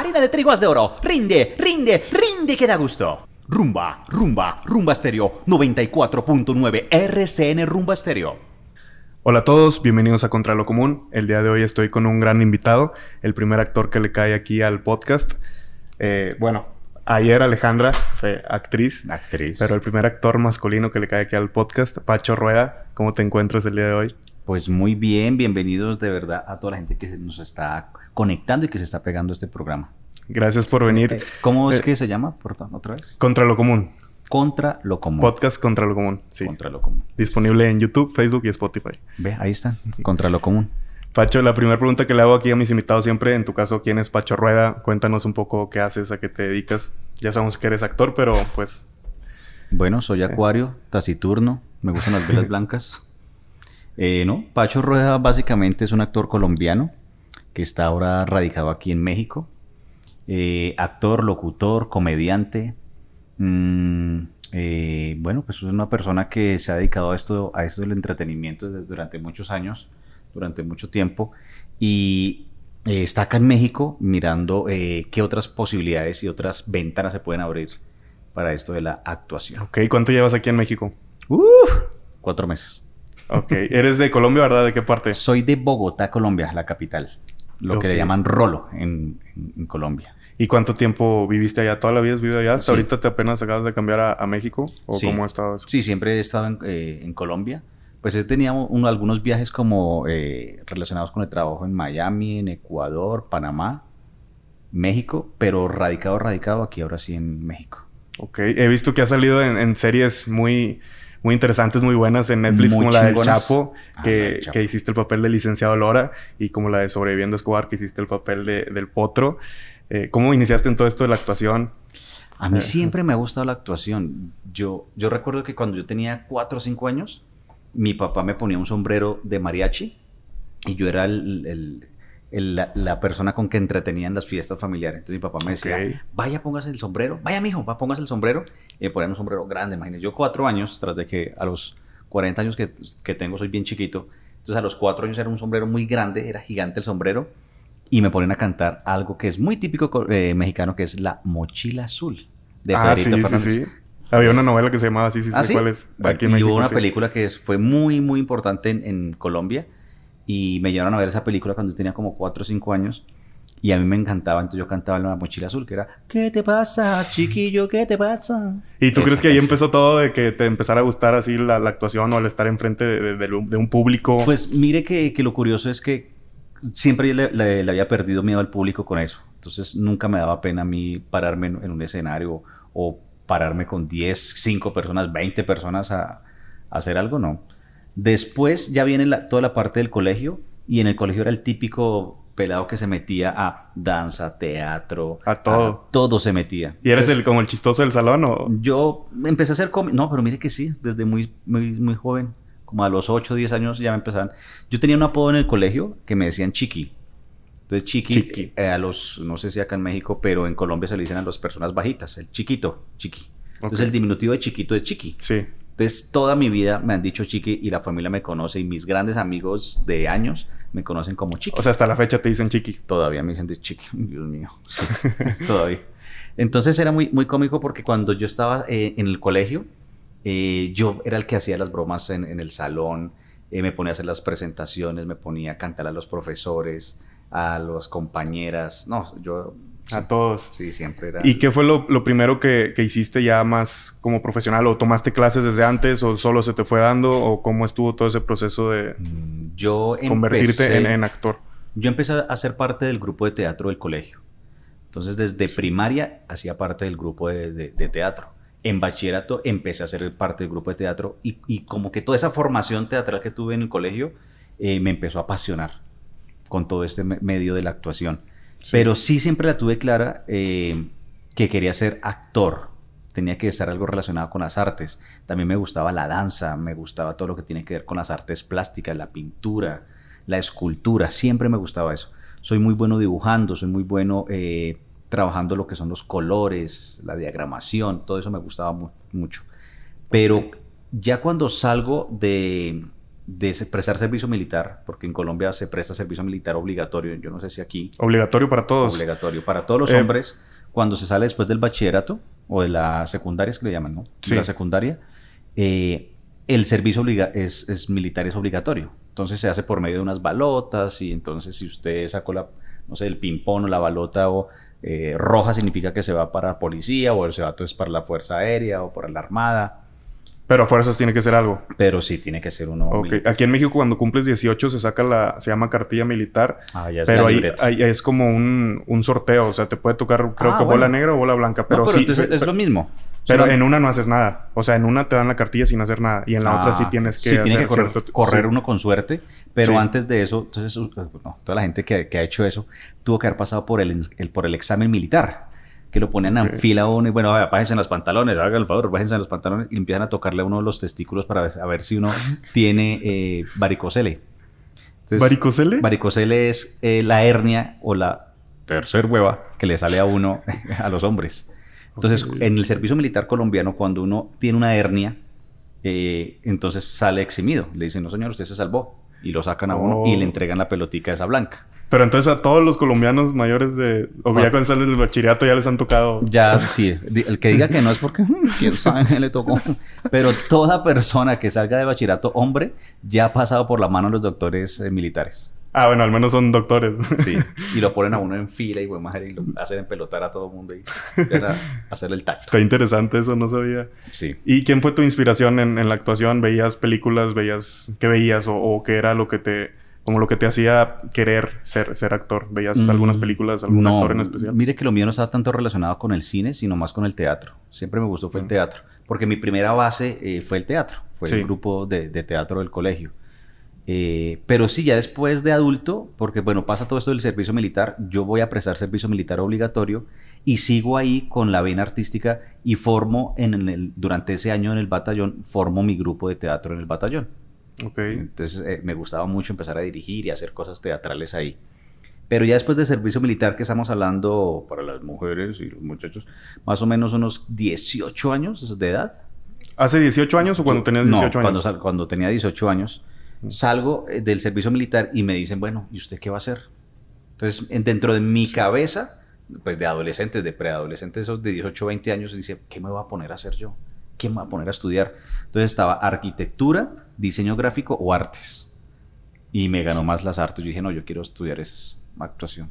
harina de trigo de oro. Rinde, rinde, rinde que da gusto. Rumba, rumba, rumba estéreo 94.9 RCN Rumba estéreo. Hola a todos, bienvenidos a Contra lo Común. El día de hoy estoy con un gran invitado, el primer actor que le cae aquí al podcast. Eh, bueno, ayer Alejandra fue actriz. Actriz. Pero el primer actor masculino que le cae aquí al podcast, Pacho Rueda. ¿Cómo te encuentras el día de hoy? Pues muy bien, bienvenidos de verdad a toda la gente que nos está conectando y que se está pegando este programa. Gracias por venir. ¿Cómo es Eh, que se llama? Por favor, otra vez. Contra lo Común. Contra lo común. Podcast Contra lo Común. Sí. Contra lo común. Disponible en YouTube, Facebook y Spotify. Ve, ahí está. Contra lo común. Pacho, la primera pregunta que le hago aquí a mis invitados siempre, en tu caso, ¿quién es Pacho Rueda? Cuéntanos un poco qué haces, a qué te dedicas. Ya sabemos que eres actor, pero pues Bueno, soy acuario, taciturno, me gustan las velas blancas. Eh, no, Pacho Rueda básicamente es un actor colombiano que está ahora radicado aquí en México. Eh, actor, locutor, comediante. Mm, eh, bueno, pues es una persona que se ha dedicado a esto, a esto del entretenimiento desde- durante muchos años, durante mucho tiempo. Y eh, está acá en México mirando qué otras posibilidades y otras ventanas se pueden abrir para esto de la actuación. Ok, ¿cuánto llevas aquí en México? Uf, cuatro meses. Ok, eres de Colombia, ¿verdad? ¿De qué parte? Soy de Bogotá, Colombia, la capital. Lo que le llaman Rolo en, en- en Colombia. ¿Y cuánto tiempo viviste allá? ¿Toda la vida has vivido allá? ¿Hasta Sí. ahorita te apenas acabas de cambiar a, a México? ¿O Sí. cómo ha estado eso? Sí, siempre he estado en, eh, en Colombia. Pues he tenido uno- algunos viajes como eh, relacionados con el trabajo en Miami, en Ecuador, Panamá, México, pero radicado, radicado aquí ahora sí en México. Ok, he visto que has salido en, en series muy, muy interesantes, muy buenas en Netflix, Muy como la del. Chapo, Ah, que, Chapo. que hiciste el papel del licenciado Lora, y como la de Sobreviviendo Escobar, que hiciste el papel de- del Potro. Eh, ¿Cómo iniciaste en todo esto de la actuación? A mí Eh. siempre me ha gustado la actuación. Yo, yo recuerdo que cuando yo tenía 4 o 5 años, mi papá me ponía un sombrero de mariachi y yo era el- el- el- la, la persona con que entretenían las fiestas familiares. Entonces mi papá me decía, Ok. vaya, póngase el sombrero, vaya, mijo, va, póngase el sombrero. Y me ponían un sombrero grande, imagínese. Yo cuatro años, tras de que a los 40 años que, que tengo soy bien chiquito, entonces a los cuatro años era un sombrero muy grande, era gigante el sombrero, y me ponen a cantar algo que es muy típico co- eh, mexicano, que es la mochila azul de ah, sí, Pedrito sí, Fernández. sí. Había una novela que se llamaba así, sí, ¿Ah, sí? cuál es. Aquí en y México, hubo una sí. película que fue muy, muy importante en, en Colombia y me llevaron a ver esa película cuando tenía como 4 o 5 años y a mí me encantaba, entonces yo cantaba en la mochila azul que era ¿Qué te pasa, chiquillo? ¿Qué te pasa? ¿Y tú Esa crees que ahí canción. empezó todo de que te empezara a gustar así la, la actuación o al estar enfrente de, de- un- de un público? Pues mire que, que lo curioso es que siempre yo le, le- le había perdido miedo al público con eso. Entonces nunca me daba pena a mí pararme en, en un escenario o pararme con 10, 5 personas, 20 personas a, a hacer algo, no. Después ya viene la- toda la parte del colegio y en el colegio era el típico pelado que se metía a danza, teatro. A todo. todo se metía. ¿Y eres el, como el chistoso del salón o...? yo empecé a hacer cómic. No, pero mire que sí, desde muy, muy, muy joven, como a los 8 o 10 años ya me empezaban. Yo tenía un apodo en el colegio que me decían Chiqui. Entonces, Chiqui, Chiqui. eh, a los, no sé si acá en México, pero en Colombia se le dicen a las personas bajitas, el chiquito, Chiqui. Entonces, el diminutivo de chiquito es Chiqui. Sí. Entonces, toda mi vida me han dicho Chiqui y la familia me conoce y mis grandes amigos de años me conocen como Chiqui. O sea, hasta la fecha te dicen chiqui. Todavía me dicen de chiqui, Dios mío. Sí, todavía. Entonces era muy, muy cómico porque cuando yo estaba eh, en el colegio, eh, yo era el que hacía las bromas en, en el salón, eh, me ponía a hacer las presentaciones, me ponía a cantar a los profesores, a las compañeras. No, yo. Sí, A todos. Sí, siempre era. ¿Y qué fue lo, lo primero que, que hiciste ya más como profesional? ¿O tomaste clases desde antes o solo se te fue dando? ¿O cómo estuvo todo ese proceso de Mm, Yo convertirte empecé- en, en actor? Yo empecé a ser parte del grupo de teatro del colegio. Entonces, desde primaria hacía parte del grupo de, de- de teatro. En bachillerato empecé a ser parte del grupo de teatro y, y como que toda esa formación teatral que tuve en el colegio eh, me empezó a apasionar con todo este me- medio de la actuación. Pero sí siempre la tuve clara eh, que quería ser actor. Tenía que estar algo relacionado con las artes. También me gustaba la danza, me gustaba todo lo que tiene que ver con las artes plásticas, la pintura, la escultura. Siempre me gustaba eso. Soy muy bueno dibujando, soy muy bueno eh, trabajando lo que son los colores, la diagramación, todo eso me gustaba mu- mucho. Pero ya cuando salgo de, de prestar servicio militar, porque en Colombia se presta servicio militar obligatorio, yo no sé si aquí, Obligatorio para todos. obligatorio para todos los Eh, hombres, cuando se sale después del bachillerato o de la secundaria, es que le llaman, ¿no? Sí. La secundaria, eh, el servicio es militar es obligatorio. Entonces se hace por medio de unas balotas y entonces si usted sacó la, no sé, el ping-pong o la balota o eh, roja significa que se va para policía o se va entonces para la Fuerza Aérea o para la Armada. Pero a fuerzas tiene que ser algo. Pero sí tiene que ser uno. Ok. militar. Aquí en México cuando cumples 18 se saca la... Se llama cartilla militar. Ah, ya es Pero ahí, es como un, un sorteo. O sea, te puede tocar creo Ah, que bola negra o bola blanca. No, Pero, sí... es lo mismo. Pero Solo- en una no haces nada. O sea, en una te dan la cartilla sin hacer nada. Y en la otra sí Ah, tienes que sí, hacer tiene que correr, cierto- correr sí. uno con suerte, pero Sí. antes de eso, entonces, uh, no, toda la gente que, que ha hecho eso tuvo que haber pasado por el, el- por el examen militar, que lo ponen Ok. en fila a uno y bueno, bájense en los pantalones, hagan el favor, bájense en los pantalones y empiezan a tocarle a uno los testículos para ver, a ver si uno tiene eh, varicocele. Entonces, ¿Varicocele? Varicocele es eh, la hernia o la tercer hueva que le sale a uno, a los hombres. Entonces, en el servicio militar colombiano, cuando uno tiene una hernia, eh, entonces sale eximido. Le dicen, no señor, usted se salvó. Y lo sacan a uno y Oh. le entregan la pelotica esa blanca. Pero entonces a todos los colombianos mayores de... O ya cuando salen del bachillerato ya les han tocado... Ya, sí, el que diga que no es porque, "Mm, quién sabe, qué le tocó. Pero toda persona que salga de bachillerato, hombre, ya ha pasado por la mano de los doctores eh, militares. Ah, bueno, al menos son doctores. Sí. Y lo ponen a uno en fila y, güey, madre, y lo hacen empelotar a todo el mundo y hacerle el tacto. Está interesante eso, no sabía. Sí. ¿Y quién fue tu inspiración en, en la actuación? ¿Veías películas? ¿Veías qué veías? O, o qué era lo que te... Como lo que te hacía querer ser, ser actor? ¿Veías Mm, algunas películas, algún no, actor en especial? Mire que lo mío no estaba tanto relacionado con el cine, sino más con el teatro. Siempre me gustó fue el Mm. teatro. Porque mi primera base eh, fue el teatro. Fue Sí. el grupo de, de teatro del colegio. Eh, pero sí, ya después de adulto, porque bueno, pasa todo esto del servicio militar, yo voy a prestar servicio militar obligatorio y sigo ahí con la vena artística y formo en el, durante ese año en el batallón, formo mi grupo de teatro en el batallón. Ok. Entonces eh, me gustaba mucho empezar a dirigir y hacer cosas teatrales ahí. Pero ya después de servicio militar, que estamos hablando para las mujeres y los muchachos, más o menos unos 18 años de edad. ¿Hace 18 años o cuando tenías No, 18 Cuando, años? sal- cuando tenía 18 años, salgo eh, del servicio militar y me dicen, bueno, ¿y usted qué va a hacer? Entonces, en- dentro de mi cabeza, pues de adolescentes, de preadolescentes, esos de 18, 20 años, dice, ¿qué me voy a poner a hacer yo? ¿Qué me voy a poner a estudiar? Entonces estaba arquitectura, diseño gráfico o artes. Y me ganó más las artes. Yo dije, no, yo quiero estudiar esa actuación.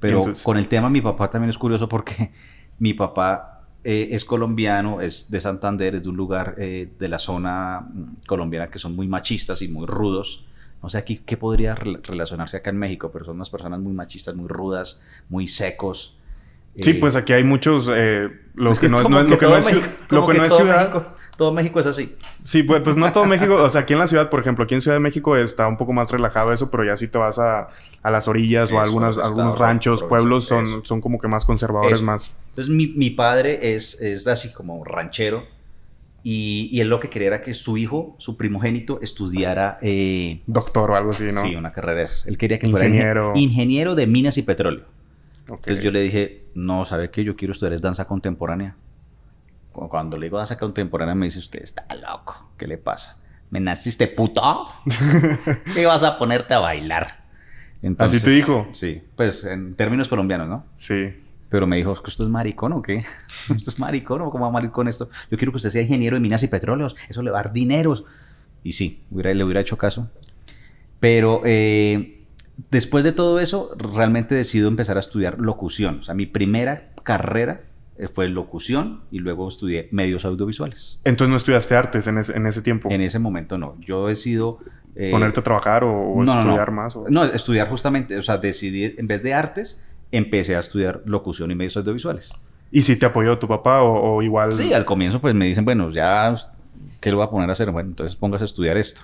Pero entonces? con el tema, mi papá también es curioso porque mi papá eh, es colombiano, es de Santander, es de un lugar eh, de la zona mm, colombiana que son muy machistas y muy rudos. No sé aquí qué podría rela- relacionarse acá en México, pero son unas personas muy machistas, muy rudas, muy secos. Sí, Eh, pues aquí hay muchos... lo es que no es, es- es, es ciudad... Todo México es así. Sí, pues, pues no todo México, o sea, aquí en la ciudad, por ejemplo, aquí en Ciudad de México está un poco más relajado eso, pero ya si te vas a, a las orillas o a Eso, algunas, los algunos ranchos, pueblos, son, eso. son como que más conservadores, Eso. más... Entonces mi, mi padre es, es así como ranchero y, y él lo que quería era que su hijo, su primogénito, estudiara eh, Doctor o algo así, ¿no? sí, una carrera. Él quería que Ingeniero. fuera ingen- ingeniero de minas y petróleo. Ok. Entonces yo le dije, no, ¿sabe qué? Yo quiero estudiar es danza contemporánea. Cu- Cuando le digo danza contemporánea me dice, usted está loco, ¿qué le pasa? ¿Me naciste puto? ¿Qué vas a ponerte a bailar? ¿Así te dijo? Sí, pues en términos colombianos, ¿no? Sí. Pero me dijo, ¿que usted es maricón o qué? ¿Usted es maricón o cómo va con esto? Yo quiero que usted sea ingeniero de minas y petróleos. Eso le va a dar dineros. Y sí, hubiera, le hubiera hecho caso. Pero eh, después de todo eso, realmente decido empezar a estudiar locución. O sea, mi primera carrera fue locución y luego estudié medios audiovisuales. Entonces no estudiaste artes en ese, en ese tiempo. En ese momento no. Yo decido... eh, ¿Ponerte a trabajar o, o no, no, no. estudiar más? o- No, estudiar justamente, o sea, decidí, en vez de artes, empecé a estudiar locución y medios audiovisuales. ¿Y si te apoyó tu papá o, o igual? Sí, al comienzo pues me dicen, bueno, ya, ¿qué lo voy a poner a hacer? Bueno, entonces póngase a estudiar esto.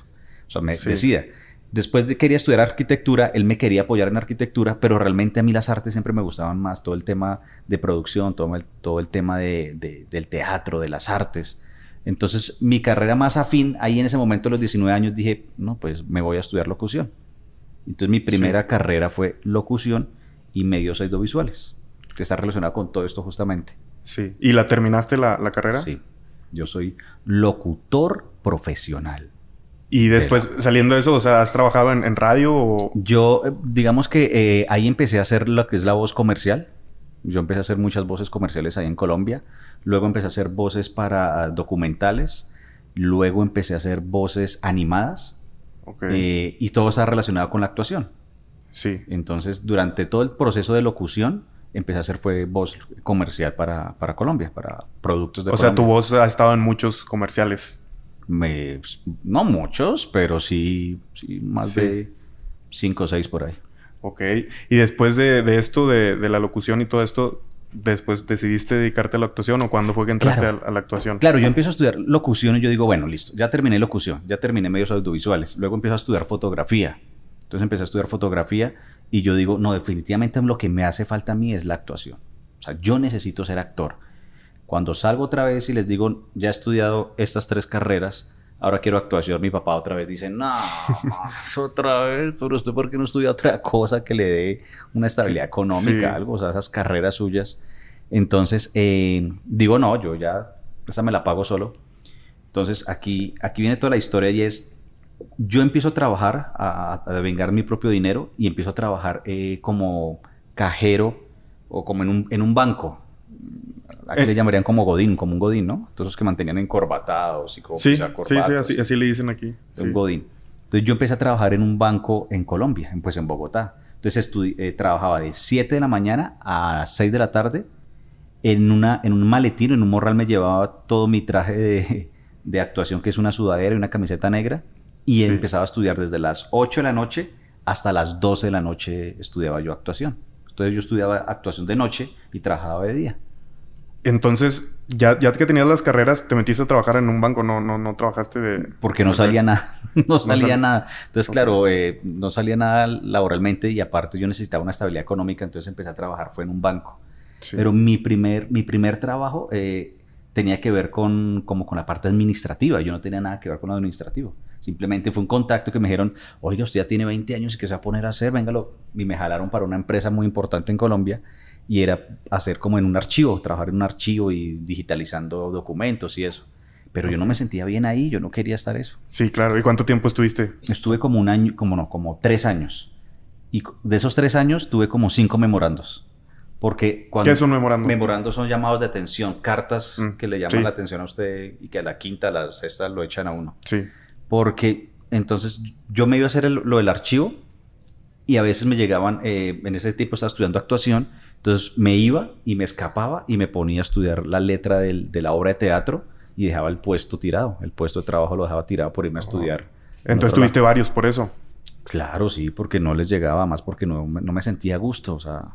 O sea, me Sí. decida. Después de quería estudiar arquitectura, él me quería apoyar en arquitectura, pero realmente a mí las artes siempre me gustaban más, todo el tema de producción, todo el, todo el tema de, de- del teatro, de las artes. Entonces, mi carrera más afín, ahí en ese momento, a los 19 años, dije, no, pues me voy a estudiar locución. Entonces, mi primera carrera fue locución y medios audiovisuales, que está relacionado con todo esto justamente. Sí. ¿Y la terminaste la, la carrera? Sí. Yo soy locutor profesional. Y después, saliendo de eso, o sea, ¿has trabajado en, radio o...? Yo, eh, digamos que eh, ahí empecé a hacer lo que es la voz comercial. Yo empecé a hacer muchas voces comerciales ahí en Colombia. Luego empecé a hacer voces para documentales. Luego empecé a hacer voces animadas. Eh, y todo está relacionado con la actuación. Sí. Entonces, durante todo el proceso de locución, empecé a hacer fue voz comercial para, para Colombia, para productos de O sea, tu voz ha estado en muchos comerciales. Me, no muchos, pero sí, sí más de cinco o seis por ahí. Ok. Y después de, de esto, de, de, la locución y todo esto, después decidiste dedicarte a la actuación o cuándo fue que entraste a, la actuación? Claro, yo empiezo a estudiar locución y yo digo, bueno, listo, ya terminé locución, ya terminé medios audiovisuales, luego empiezo a estudiar fotografía. Entonces empecé a estudiar fotografía y yo digo, no, definitivamente lo que me hace falta a mí es la actuación. O sea, yo necesito ser actor. Cuando salgo otra vez y les digo, ya he estudiado estas tres carreras, ahora quiero actuación, mi papá otra vez dice, no, otra vez, pero usted por qué no estudia otra cosa que le dé una estabilidad económica, algo, o sea, esas carreras suyas. Entonces, eh, digo, no, yo ya, esa me la pago solo. Entonces, aquí, aquí viene toda la historia y es, yo empiezo a trabajar, a, a vengar mi propio dinero y empiezo a trabajar eh, como cajero o como en un, en un banco. Aquí le eh. llamarían como Godín, como un Godín, ¿no? Todos los que mantenían encorbatados y como sí, sí, sí, así, le dicen aquí. Un Godín. Entonces yo empecé a trabajar en un banco en Colombia, pues en Bogotá. Entonces eh, trabajaba de 7 de la mañana a 6 de la tarde en, una, en un maletín, en un morral me llevaba todo mi traje de, de actuación, que es una sudadera y una camiseta negra y empezaba a estudiar desde las 8 de la noche hasta las 12 de la noche estudiaba yo actuación. Entonces yo estudiaba actuación de noche y trabajaba de día. Entonces, ya, ya que tenías las carreras, te metiste a trabajar en un banco, no, no, no trabajaste de... Porque no salía nada, no salía nada. Entonces, claro, eh, no salía nada laboralmente y aparte yo necesitaba una estabilidad económica, entonces empecé a trabajar, fue en un banco. Pero mi primer, mi primer trabajo eh, tenía que ver con, como con la parte administrativa, yo no tenía nada que ver con lo administrativo. Simplemente fue un contacto que me dijeron, oiga, usted ya tiene 20 años y que se va a poner a hacer, véngalo. Y me jalaron para una empresa muy importante en Colombia y era hacer como en un archivo, trabajar en un archivo y digitalizando documentos y eso. Pero yo no me sentía bien ahí, yo no quería estar eso. Sí, claro. ¿Y cuánto tiempo estuviste? Estuve como un año, como no, como tres años. Y de esos tres años tuve como cinco memorandos. Porque cuando... ¿Qué son memorandos? Memorandos son llamados de atención, cartas mm, que le llaman la atención a usted y que a la quinta, a la sexta lo echan a uno. Sí porque entonces yo me iba a hacer lo del archivo y a veces me llegaban, eh, en ese tiempo estaba estudiando actuación, entonces me iba y me escapaba y me ponía a estudiar la letra del, de la obra de teatro y dejaba el puesto tirado, el puesto de trabajo lo dejaba tirado por irme a estudiar. Entonces tuviste varios por eso. Claro, sí, porque no les llegaba más porque no, no me sentía a gusto, o sea,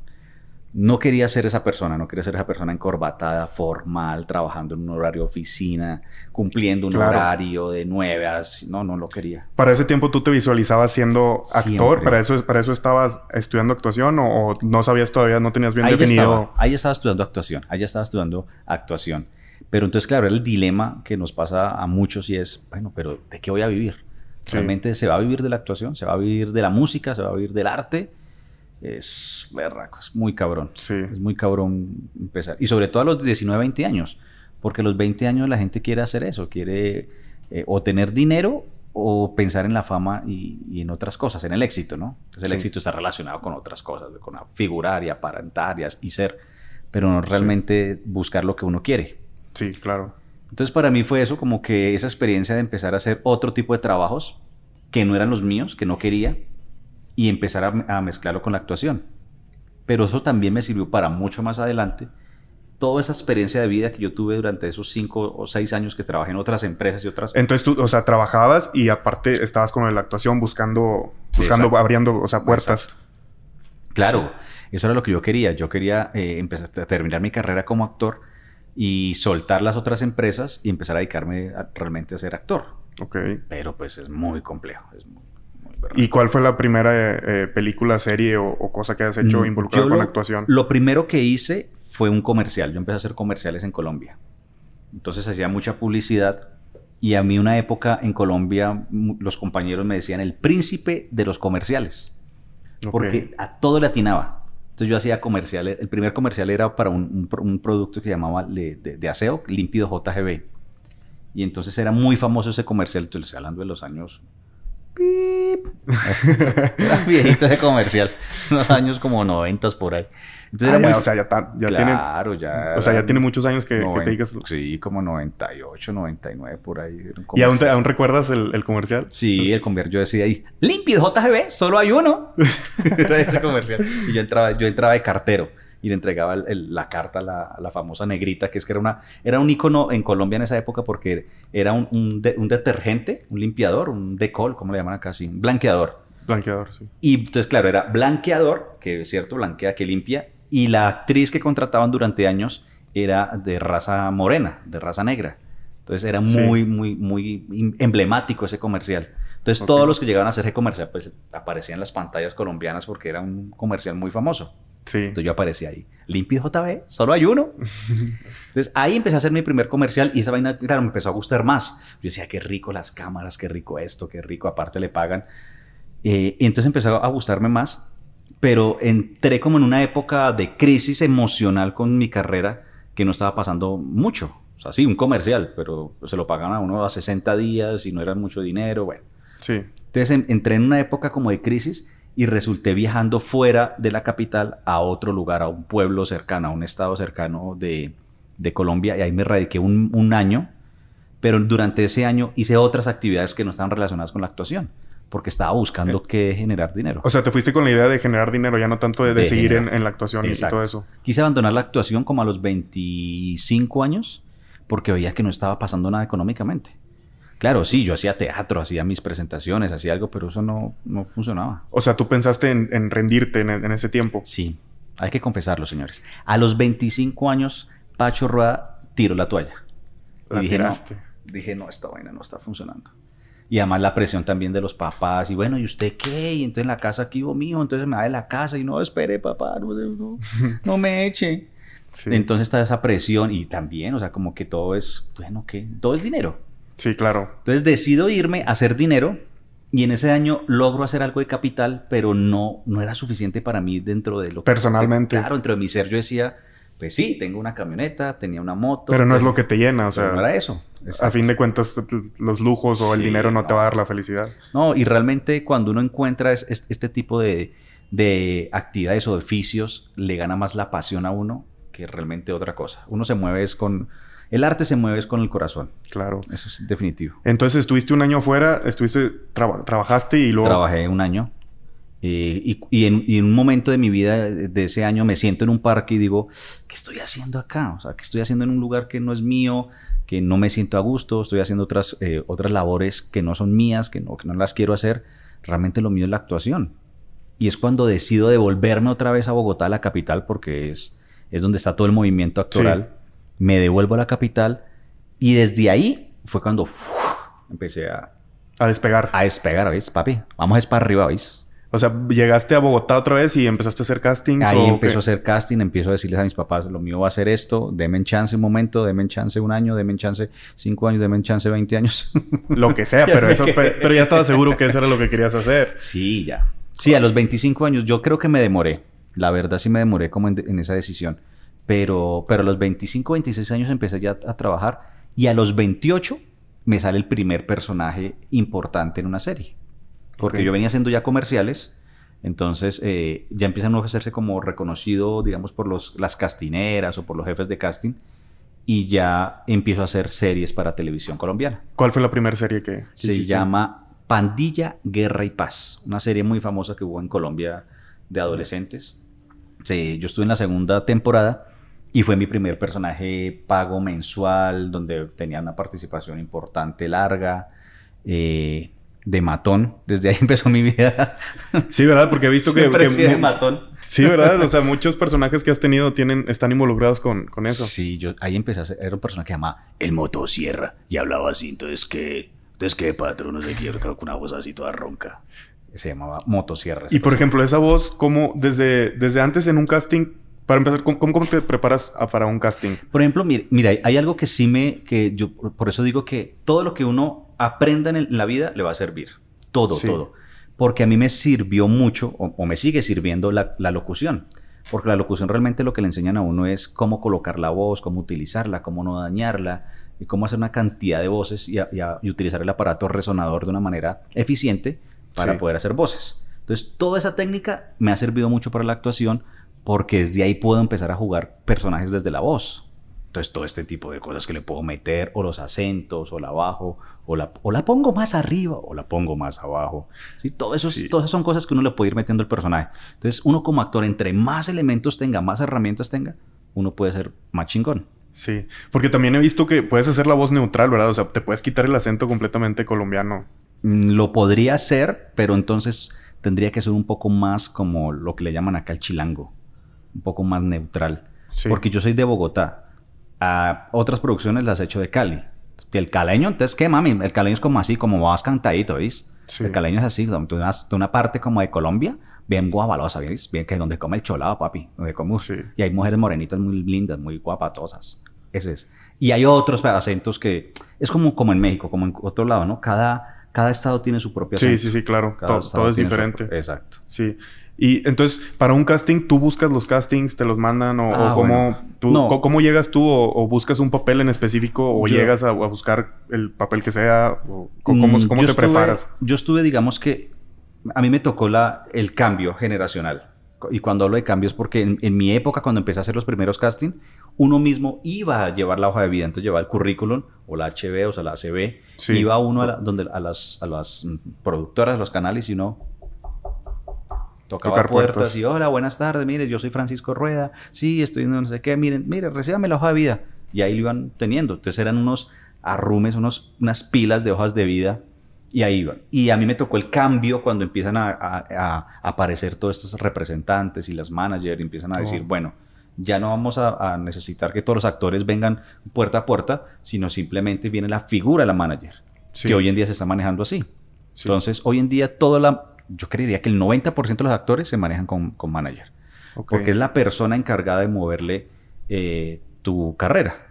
no quería ser esa persona, no quería ser esa persona encorbatada, formal, trabajando en un horario oficina, cumpliendo un horario de nueve a... No, no lo quería. ¿Para ese tiempo tú te visualizabas siendo actor? ¿Para eso, ¿Para eso estabas estudiando actuación o, no sabías todavía, no tenías bien definido? ahí estaba estudiando actuación, ahí estaba estudiando actuación. Pero entonces, claro, el dilema que nos pasa a muchos y es, bueno, pero ¿de qué voy a vivir? ¿Realmente se va a vivir de la actuación? ¿Se va a vivir de la música? ¿Se va a vivir del arte? Es berraco, es muy cabrón. Es muy cabrón empezar. Y sobre todo a los 19, 20 años, porque a los 20 años la gente quiere hacer eso, quiere eh, o tener dinero o pensar en la fama y, en otras cosas, en el éxito, ¿no? Entonces el éxito está relacionado con otras cosas, con figurar y aparentar y, ser, pero no realmente buscar lo que uno quiere. Sí, claro. Entonces para mí fue eso, como que esa experiencia de empezar a hacer otro tipo de trabajos que no eran los míos, que no quería, y empezar a, mezclarlo con la actuación. Pero eso también me sirvió para mucho más adelante. Toda esa experiencia de vida que yo tuve durante esos cinco o seis años que trabajé en otras empresas y otras... Entonces tú, o sea, trabajabas y aparte estabas con la actuación buscando, buscando, abriendo, o sea, puertas. Claro, eso era lo que yo quería. Yo quería eh, empezar a terminar mi carrera como actor y soltar las otras empresas y empezar a dedicarme realmente a ser actor. Ok. Pero pues es muy complejo, es ¿Y cuál fue la primera eh, película, serie o, cosa que has hecho mm, involucrada con la actuación? Lo primero que hice fue un comercial. Yo empecé a hacer comerciales en Colombia. Entonces hacía mucha publicidad y a mí una época en Colombia los compañeros me decían el príncipe de los comerciales. Porque a todo le atinaba. Entonces yo hacía comerciales. El primer comercial era para un, producto que llamaba de, de, aseo, límpido JGB. Y entonces era muy famoso ese comercial. Entonces, estoy hablando de los años. Era viejito ese comercial. Unos años como noventas por ahí. Entonces ah, era ya, o sea, ya, ya claro, ya. O sea, ya tiene muchos años que, te digas. Sí, como 98, 99 por ahí. ¿Y aún, aún recuerdas el, el, comercial? Sí, el comercial. Yo decía ahí, Limpid JGB, solo hay uno. era ese comercial. Y yo entraba, yo entraba de cartero y le entregaba la carta a la, famosa negrita, que es que era, una, era un icono en Colombia en esa época porque era un, un, detergente, un limpiador, un decol, ¿cómo le llaman acá? Sí, un blanqueador. Blanqueador, sí. Y entonces, claro, era blanqueador, que es cierto, blanquea, que limpia, y la actriz que contrataban durante años era de raza morena, de raza negra. Entonces era muy, muy, muy emblemático ese comercial. Entonces todos los que llegaban a hacer ese comercial pues aparecían en las pantallas colombianas porque era un comercial muy famoso. Sí. Entonces yo aparecía ahí. Limpio JB, solo hay uno. Entonces ahí empecé a hacer mi primer comercial y esa vaina, claro, me empezó a gustar más. Yo decía, qué rico las cámaras, qué rico esto, qué rico, aparte le pagan. Eh, y entonces empezó a gustarme más, pero entré como en una época de crisis emocional con mi carrera que no estaba pasando mucho. O sea, sí, un comercial, pero se lo pagaban a uno a 60 días y no era mucho dinero, bueno. Sí. Entonces entré en una época como de crisis y resulté viajando fuera de la capital a otro lugar, a un pueblo cercano, a un estado cercano de, Colombia, y ahí me radiqué un, año, pero durante ese año hice otras actividades que no estaban relacionadas con la actuación, porque estaba buscando eh, qué generar dinero. O sea, te fuiste con la idea de generar dinero, ya no tanto de, seguir en, la actuación y todo eso. Quise abandonar la actuación como a los 25 años, porque veía que no estaba pasando nada económicamente. Claro, sí, yo hacía teatro, hacía mis presentaciones, hacía algo, pero eso no, no funcionaba. O sea, tú pensaste en, rendirte en, ese tiempo. Sí, hay que confesarlo, señores. A los 25 años, Pacho Rueda tiró la toalla. La dije, tiraste. No, dije, no, esta vaina no está funcionando. Y además la presión también de los papás. Y bueno, ¿y usted qué? Y entonces la casa aquí, hubo mío. Entonces me va de la casa y no, espere, papá, no, no, no me eche. Entonces está esa presión y también, o sea, como que todo es, bueno, ¿qué? Todo es dinero. Sí, claro. Entonces decido irme a hacer dinero y en ese año logro hacer algo de capital, pero no, no era suficiente para mí dentro de lo que... Personalmente. Claro, dentro de mi ser yo decía, pues sí, tengo una camioneta, tenía una moto. Pero no es lo que te llena, o sea... No era eso. A fin de cuentas, los lujos o el dinero no, te va a dar la felicidad. No, y realmente cuando uno encuentra este tipo de, de actividades o oficios, le gana más la pasión a uno que realmente otra cosa. Uno se mueve es con el arte se mueve con el corazón. Claro. Eso es definitivo. Entonces, estuviste un año afuera, estuviste, trabajaste y luego... Trabajé un año. Eh, y, en, un momento de mi vida, de ese año, me siento en un parque y digo, ¿qué estoy haciendo acá? O sea, ¿qué estoy haciendo en un lugar que no es mío, que no me siento a gusto? Estoy haciendo otras, eh, otras labores que no son mías, que no, que no las quiero hacer. Realmente lo mío es la actuación. Y es cuando decido devolverme otra vez a Bogotá, la capital, porque es, es donde está todo el movimiento actoral me devuelvo a la capital y desde ahí fue cuando empecé a... A despegar. A despegar, ¿veis, papi? Vamos a para arriba, ¿veis? O sea, llegaste a Bogotá otra vez y empezaste a hacer castings. Ahí empezó a hacer casting, empiezo a decirles a mis papás, lo mío va a ser esto, denme chance un momento, denme chance un año, denme chance cinco años, denme chance 20 años. Lo que sea, pero eso, pero, ya estaba seguro que eso era lo que querías hacer. Sí, ya. Sí, a los 25 años yo creo que me demoré. La verdad sí me demoré como en esa decisión. Pero, pero a los 25, 26 años empecé ya a trabajar y a los 28 me sale el primer personaje importante en una serie. Porque yo venía haciendo ya comerciales, entonces eh, ya empiezan a hacerse como reconocido, digamos, por los, las castineras o por los jefes de casting y ya empiezo a hacer series para televisión colombiana. ¿Cuál fue la primera serie que, Se llama Pandilla, Guerra y Paz, una serie muy famosa que hubo en Colombia de adolescentes. Sí, yo estuve en la segunda temporada y fue mi primer personaje pago mensual, donde tenía una participación importante, larga, eh, de matón. Desde ahí empezó mi vida. Sí, ¿verdad? Porque he visto que... que de matón. Sí, ¿verdad? O sea, muchos personajes que has tenido tienen, están involucrados con, con eso. Sí, yo ahí empecé a ser... Era un personaje que llamaba El Motosierra. Y hablaba así, entonces, ¿qué? Entonces, ¿qué, patrón? No sé qué, creo que una voz así toda ronca. Se llamaba Motosierra. Y, por ejemplo, esa voz, ¿cómo desde, desde antes en un casting para empezar, ¿cómo, te preparas para un casting? Por ejemplo, mira, hay algo que sí me, que yo por eso digo que todo lo que uno aprenda en, la vida le va a servir. Todo, todo. Porque a mí me sirvió mucho, o, me sigue sirviendo la, locución. Porque la locución realmente lo que le enseñan a uno es cómo colocar la voz, cómo utilizarla, cómo no dañarla, y cómo hacer una cantidad de voces y, y utilizar el aparato resonador de una manera eficiente para Sí. poder hacer voces. Entonces, toda esa técnica me ha servido mucho para la actuación porque desde ahí puedo empezar a jugar personajes desde la voz. Entonces, todo este tipo de cosas que le puedo meter, o los acentos, o la bajo, o la, o la pongo más arriba, o la pongo más abajo. ¿Sí? Todo eso, Sí. Todas esas son cosas que uno le puede ir metiendo al personaje. Entonces, uno como actor, entre más elementos tenga, más herramientas tenga, uno puede ser más chingón. Sí. Porque también he visto que puedes hacer la voz neutral, ¿verdad? O sea, te puedes quitar el acento completamente colombiano. Mm, Lo podría hacer, pero entonces tendría que ser un poco más como lo que le llaman acá el chilango, un poco más neutral. Sí. Porque yo soy de Bogotá. A otras producciones las he hecho de Cali. El caleño, entonces, ¿qué mami? El caleño es como así, como más cantadito, ¿veis? Sí. El caleño es así, de una, de una parte como de Colombia, bien guabalosa, ¿veis? Bien que donde come el cholado, papi. Donde come... Sí. Y hay mujeres morenitas muy lindas, muy guapatosas. Ese es. Y hay otros acentos que es como, como en México, como en otro lado, ¿no? Cada, cada estado tiene su propio acento. Sí, sí, sí, claro. Cada To- estado todo es diferente. Exacto. Sí. Y entonces, para un casting, ¿tú buscas los castings, te los mandan? ¿O, Ah, o cómo, bueno. tú- No. cómo llegas tú? O, o buscas un papel en específico? ¿O Yo- llegas a, a buscar el papel que sea? O, ¿Cómo, Mm, cómo te estuve- preparas? Yo estuve, digamos que, a mí me tocó la, el cambio generacional. Y cuando hablo de cambio es porque en, en mi época, cuando empecé a hacer los primeros castings, uno mismo iba a llevar la hoja de vida. Entonces llevaba el currículum o la HB, o sea, la ACB. Sí. Iba uno a, la- donde, a, las, a las productoras, los canales y uno tocaba Tocar puertas, puertas. y hola, buenas tardes, mire, yo soy Francisco Rueda, sí, estoy no sé qué, miren, mire, recíbame la hoja de vida. Y ahí lo iban teniendo. Entonces eran unos arrumes, unos, unas pilas de hojas de vida y ahí iban. Y a mí me tocó el cambio cuando empiezan a, a- a aparecer todos estos representantes y las managers y empiezan a decir, Oh. bueno, ya no vamos a, a necesitar que todos los actores vengan puerta a puerta, sino simplemente viene la figura de la manager, Sí. que hoy en día se está manejando así. Sí. Entonces, hoy en día todo la, yo creería que el 90% de los actores se manejan con, con manager, porque es la persona encargada de moverle eh, tu carrera.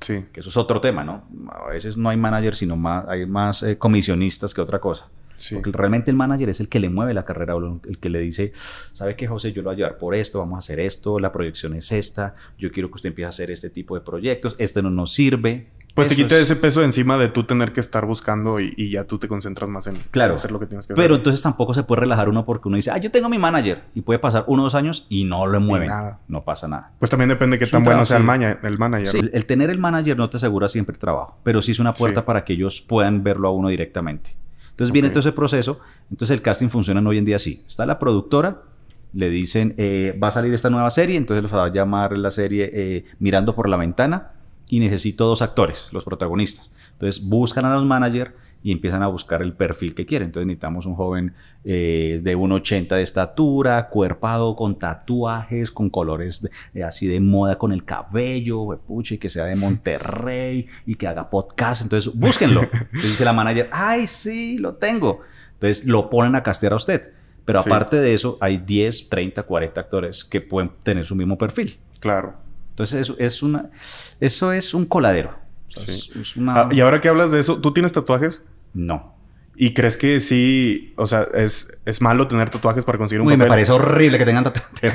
Sí. Que eso es otro tema, ¿no? A veces no hay manager, sino más, hay más eh, comisionistas que otra cosa. Sí. Porque realmente el manager es el que le mueve la carrera, el que le dice, ¿sabe qué, José? Yo lo voy a llevar por esto, vamos a hacer esto, la proyección es esta, yo quiero que usted empiece a hacer este tipo de proyectos, este no nos sirve. Pues te quita es- ese peso de encima de tú tener que estar buscando y, y ya tú te concentras más en Claro. hacer lo que tienes que hacer. Pero entonces tampoco se puede relajar uno porque uno dice, ah, yo tengo mi manager. Y puede pasar uno o dos años y no lo mueven. nada. No pasa nada. Pues también depende de qué Es tan bueno sea el, maña- el manager. Sí, el, el tener el manager no te asegura siempre trabajo, pero sí es una puerta Sí. para que ellos puedan verlo a uno directamente. Entonces viene todo ese proceso. Entonces el casting funciona hoy en día así. Está la productora, le dicen, eh, va a salir esta nueva serie, entonces los va a llamar la serie eh, Mirando por la Ventana y necesito dos actores, los protagonistas. Entonces buscan a los managers y empiezan a buscar el perfil que quieren. Entonces necesitamos un joven eh, de 1,80 de estatura, cuerpado, con tatuajes, con colores de- eh, así de moda, con el cabello, pucha, y que sea de Monterrey y que haga podcast. Entonces búsquenlo. Entonces dice la manager, ay, sí, lo tengo. Entonces lo ponen a castear a usted. Pero Sí. aparte de eso, hay 10, 30, 40 actores que pueden tener su mismo perfil. Claro. Entonces eso es, una, eso es un coladero. O sea, Sí. es- es una- Ah, y ahora que hablas de eso, ¿tú tienes tatuajes? No. ¿Y crees que sí, o sea, es, es malo tener tatuajes para conseguir un Uy, me papel? parece horrible que tengan tatuajes.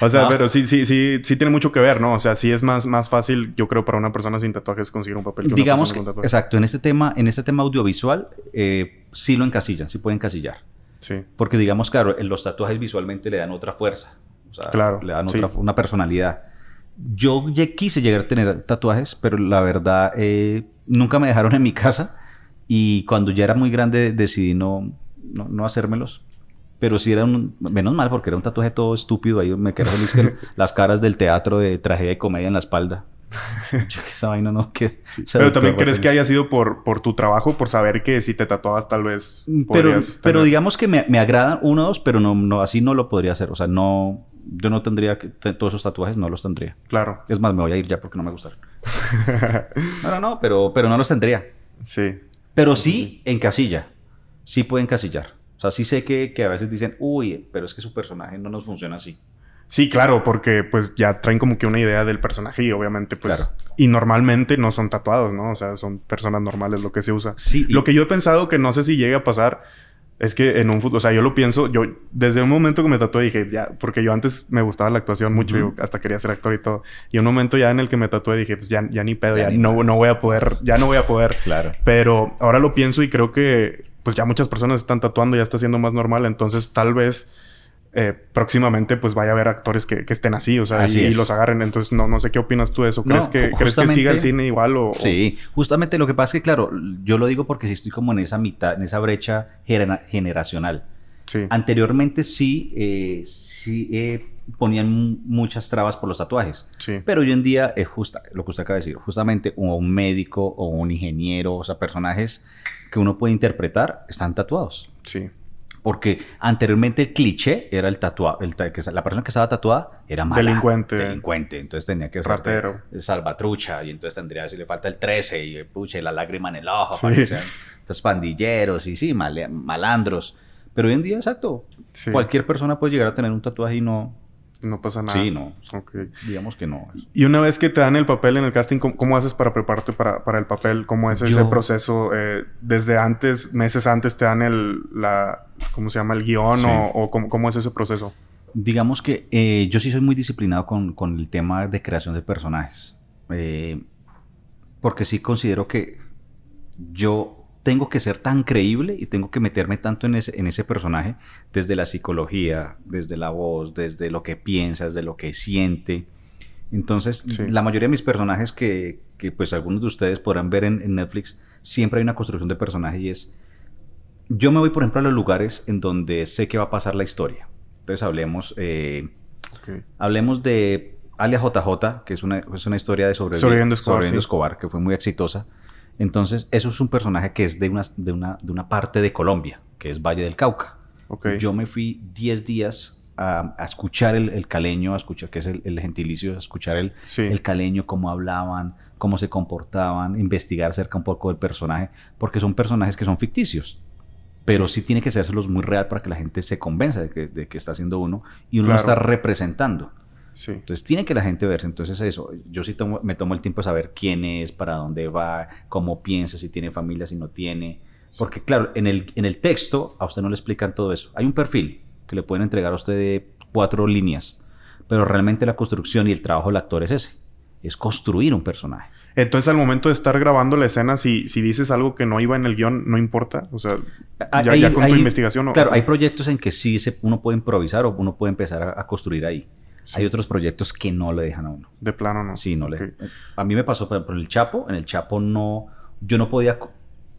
o sea, No. pero sí, sí, sí, sí tiene mucho que ver, ¿no? O sea, sí es más, más fácil, yo creo, para una persona sin tatuajes conseguir un papel que una Digamos que, persona con exacto, en este tema, en este tema audiovisual, eh, sí lo encasillan, sí pueden encasillar. Sí, Porque digamos, claro, en los tatuajes visualmente le dan otra fuerza. O sea, Claro, le dan sí. otra, una personalidad. Yo quise llegar a tener tatuajes, pero la verdad eh, nunca me dejaron en mi casa. Y cuando ya era muy grande decidí no, no, no hacérmelos. Pero sí era un... Menos mal, porque era un tatuaje todo estúpido. Ahí me quedé feliz que las caras del teatro de tragedia y comedia en la espalda. Yo que esa vaina no... Que, Pero también crees que haya sido por, por tu trabajo, por saber que si te tatuabas tal vez Mm, Pero, podrías pero tener- digamos que me, me agradan uno o dos, pero no, no, así no lo podría hacer. O sea, no, yo no tendría que, todos esos tatuajes no los tendría. Claro. Es más, me voy a ir ya porque no me gustaron. No, no, no, pero, pero no los tendría. sí. Pero sí, en casilla. Sí puede encasillar. O sea, sí sé que, que a veces dicen, uy, pero es que su personaje no nos funciona así. Sí, claro, porque pues ya traen como que una idea del personaje y obviamente pues... Claro. Y normalmente no son tatuados, ¿no? O sea, son personas normales lo que se usa. Sí, Lo que yo he pensado que no sé si llegue a pasar Es que en un futuro, o sea, yo lo pienso, yo desde un momento que me tatué dije, ya, porque yo antes me gustaba la actuación mucho, yo hasta quería ser actor y todo. Y un momento ya en el que me tatué dije, pues ya, ya ni pedo, ya, no, no voy a poder, ya no voy a poder. Claro. Pero ahora lo pienso y creo que, pues ya muchas personas están tatuando, ya está siendo más normal, entonces tal vez eh, próximamente pues vaya a haber actores que, estén así, o sea, y, los agarren. Entonces, no, no sé qué opinas tú de eso. ¿Crees, que, ¿crees que siga el cine igual o, Sí, justamente lo que pasa es que, claro, yo lo digo porque sí estoy como en esa mitad, en esa brecha generacional. Sí. Anteriormente sí, eh, sí eh, ponían muchas trabas por los tatuajes. Sí. Pero hoy en día es justa, lo que usted acaba de decir, justamente un médico o un ingeniero, o sea, personajes que uno puede interpretar están tatuados. Sí. Porque anteriormente el cliché era el tatuado, el, que, la persona que estaba tatuada era mala. Delincuente. Delincuente. Entonces tenía que Ratero. salvatrucha. Y entonces tendría, si le falta el 13 y pucha, la lágrima en el ojo. entonces pandilleros y sí, malandros. Pero hoy en día, exacto. Cualquier persona puede llegar a tener un tatuaje y no, no pasa nada. Sí, no. Digamos que no. Y una vez que te dan el papel en el casting, ¿cómo, haces para prepararte para, el papel? ¿Cómo es ese proceso? Eh, desde antes, meses antes, te dan el, la, ¿cómo se llama? El guion o, ¿cómo, es ese proceso? Digamos que eh, yo sí soy muy disciplinado con, el tema de creación de personajes. Eh, porque sí considero que yo tengo que ser tan creíble y tengo que meterme tanto en ese, en ese personaje, desde la psicología, desde la voz, desde lo que piensa, desde lo que siente. Entonces, la mayoría de mis personajes que, que, pues algunos de ustedes podrán ver en, Netflix, siempre hay una construcción de personaje y es, yo me voy por ejemplo a los lugares en donde sé que va a pasar la historia. Entonces hablemos, eh, hablemos de Alia JJ, que es una, es una historia de sobreviviendo, Escobar, que fue muy exitosa. Entonces, eso es un personaje que es de una, de una, de una parte de Colombia, que es Valle del Cauca. Yo me fui 10 días a, escuchar el, caleño, a escuchar, que es el, gentilicio, a escuchar el, el caleño, cómo hablaban, cómo se comportaban, investigar acerca un poco del personaje, porque son personajes que son ficticios. Pero sí, tiene que serlos muy real para que la gente se convenza de que, de que está haciendo uno y uno lo está representando. Entonces tiene que la gente verse. Entonces eso, yo sí me tomo el tiempo de saber quién es, para dónde va, cómo piensa, si tiene familia, si no tiene. Porque claro, en el, en el texto a usted no le explican todo eso. Hay un perfil que le pueden entregar a usted de cuatro líneas, pero realmente la construcción y el trabajo del actor es ese, es construir un personaje. Entonces, al momento de estar grabando la escena, si, si dices algo que no iba en el guion, no importa. O sea, ya, con tu investigación. Claro, hay proyectos en que sí se, uno puede improvisar o uno puede empezar a construir ahí. Hay otros proyectos que no le dejan a uno. De plano no. Sí, no le. A mí me pasó, por ejemplo, el Chapo. En el Chapo no. Yo no podía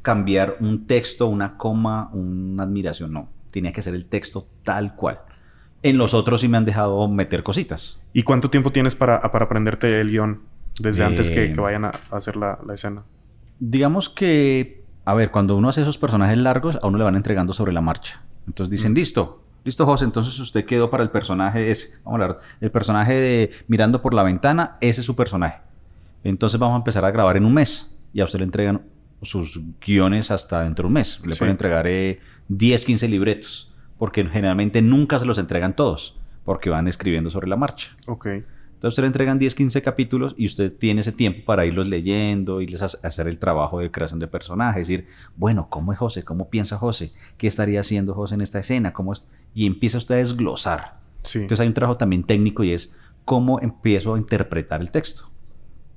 cambiar un texto, una coma, una admiración. No. Tenía que ser el texto tal cual. En los otros sí me han dejado meter cositas. ¿Y cuánto tiempo tienes para, para aprenderte el guion desde antes que, que, vayan a, hacer la, la escena? Digamos que, a ver, cuando uno hace esos personajes largos, a uno le van entregando sobre la marcha. Entonces dicen, mm. listo, Listo, José, entonces usted quedó para el personaje ese. Vamos a hablar. El personaje de Mirando por la ventana, ese es su personaje. Entonces vamos a empezar a grabar en un mes. Y a usted le entregan sus guiones hasta dentro de un mes. Le pueden entregar 10, 15 libretos. Porque generalmente nunca se los entregan todos. Porque van escribiendo sobre la marcha. Ok. Entonces usted le entregan 10, 15 capítulos y usted tiene ese tiempo para irlos leyendo y les hacer el trabajo de creación de personajes. Decir, bueno, ¿cómo es José? ¿Cómo piensa José? ¿Qué estaría haciendo José en esta escena? ¿Cómo es? Y empieza usted a desglosar. Entonces hay un trabajo también técnico y es cómo empiezo a interpretar el texto.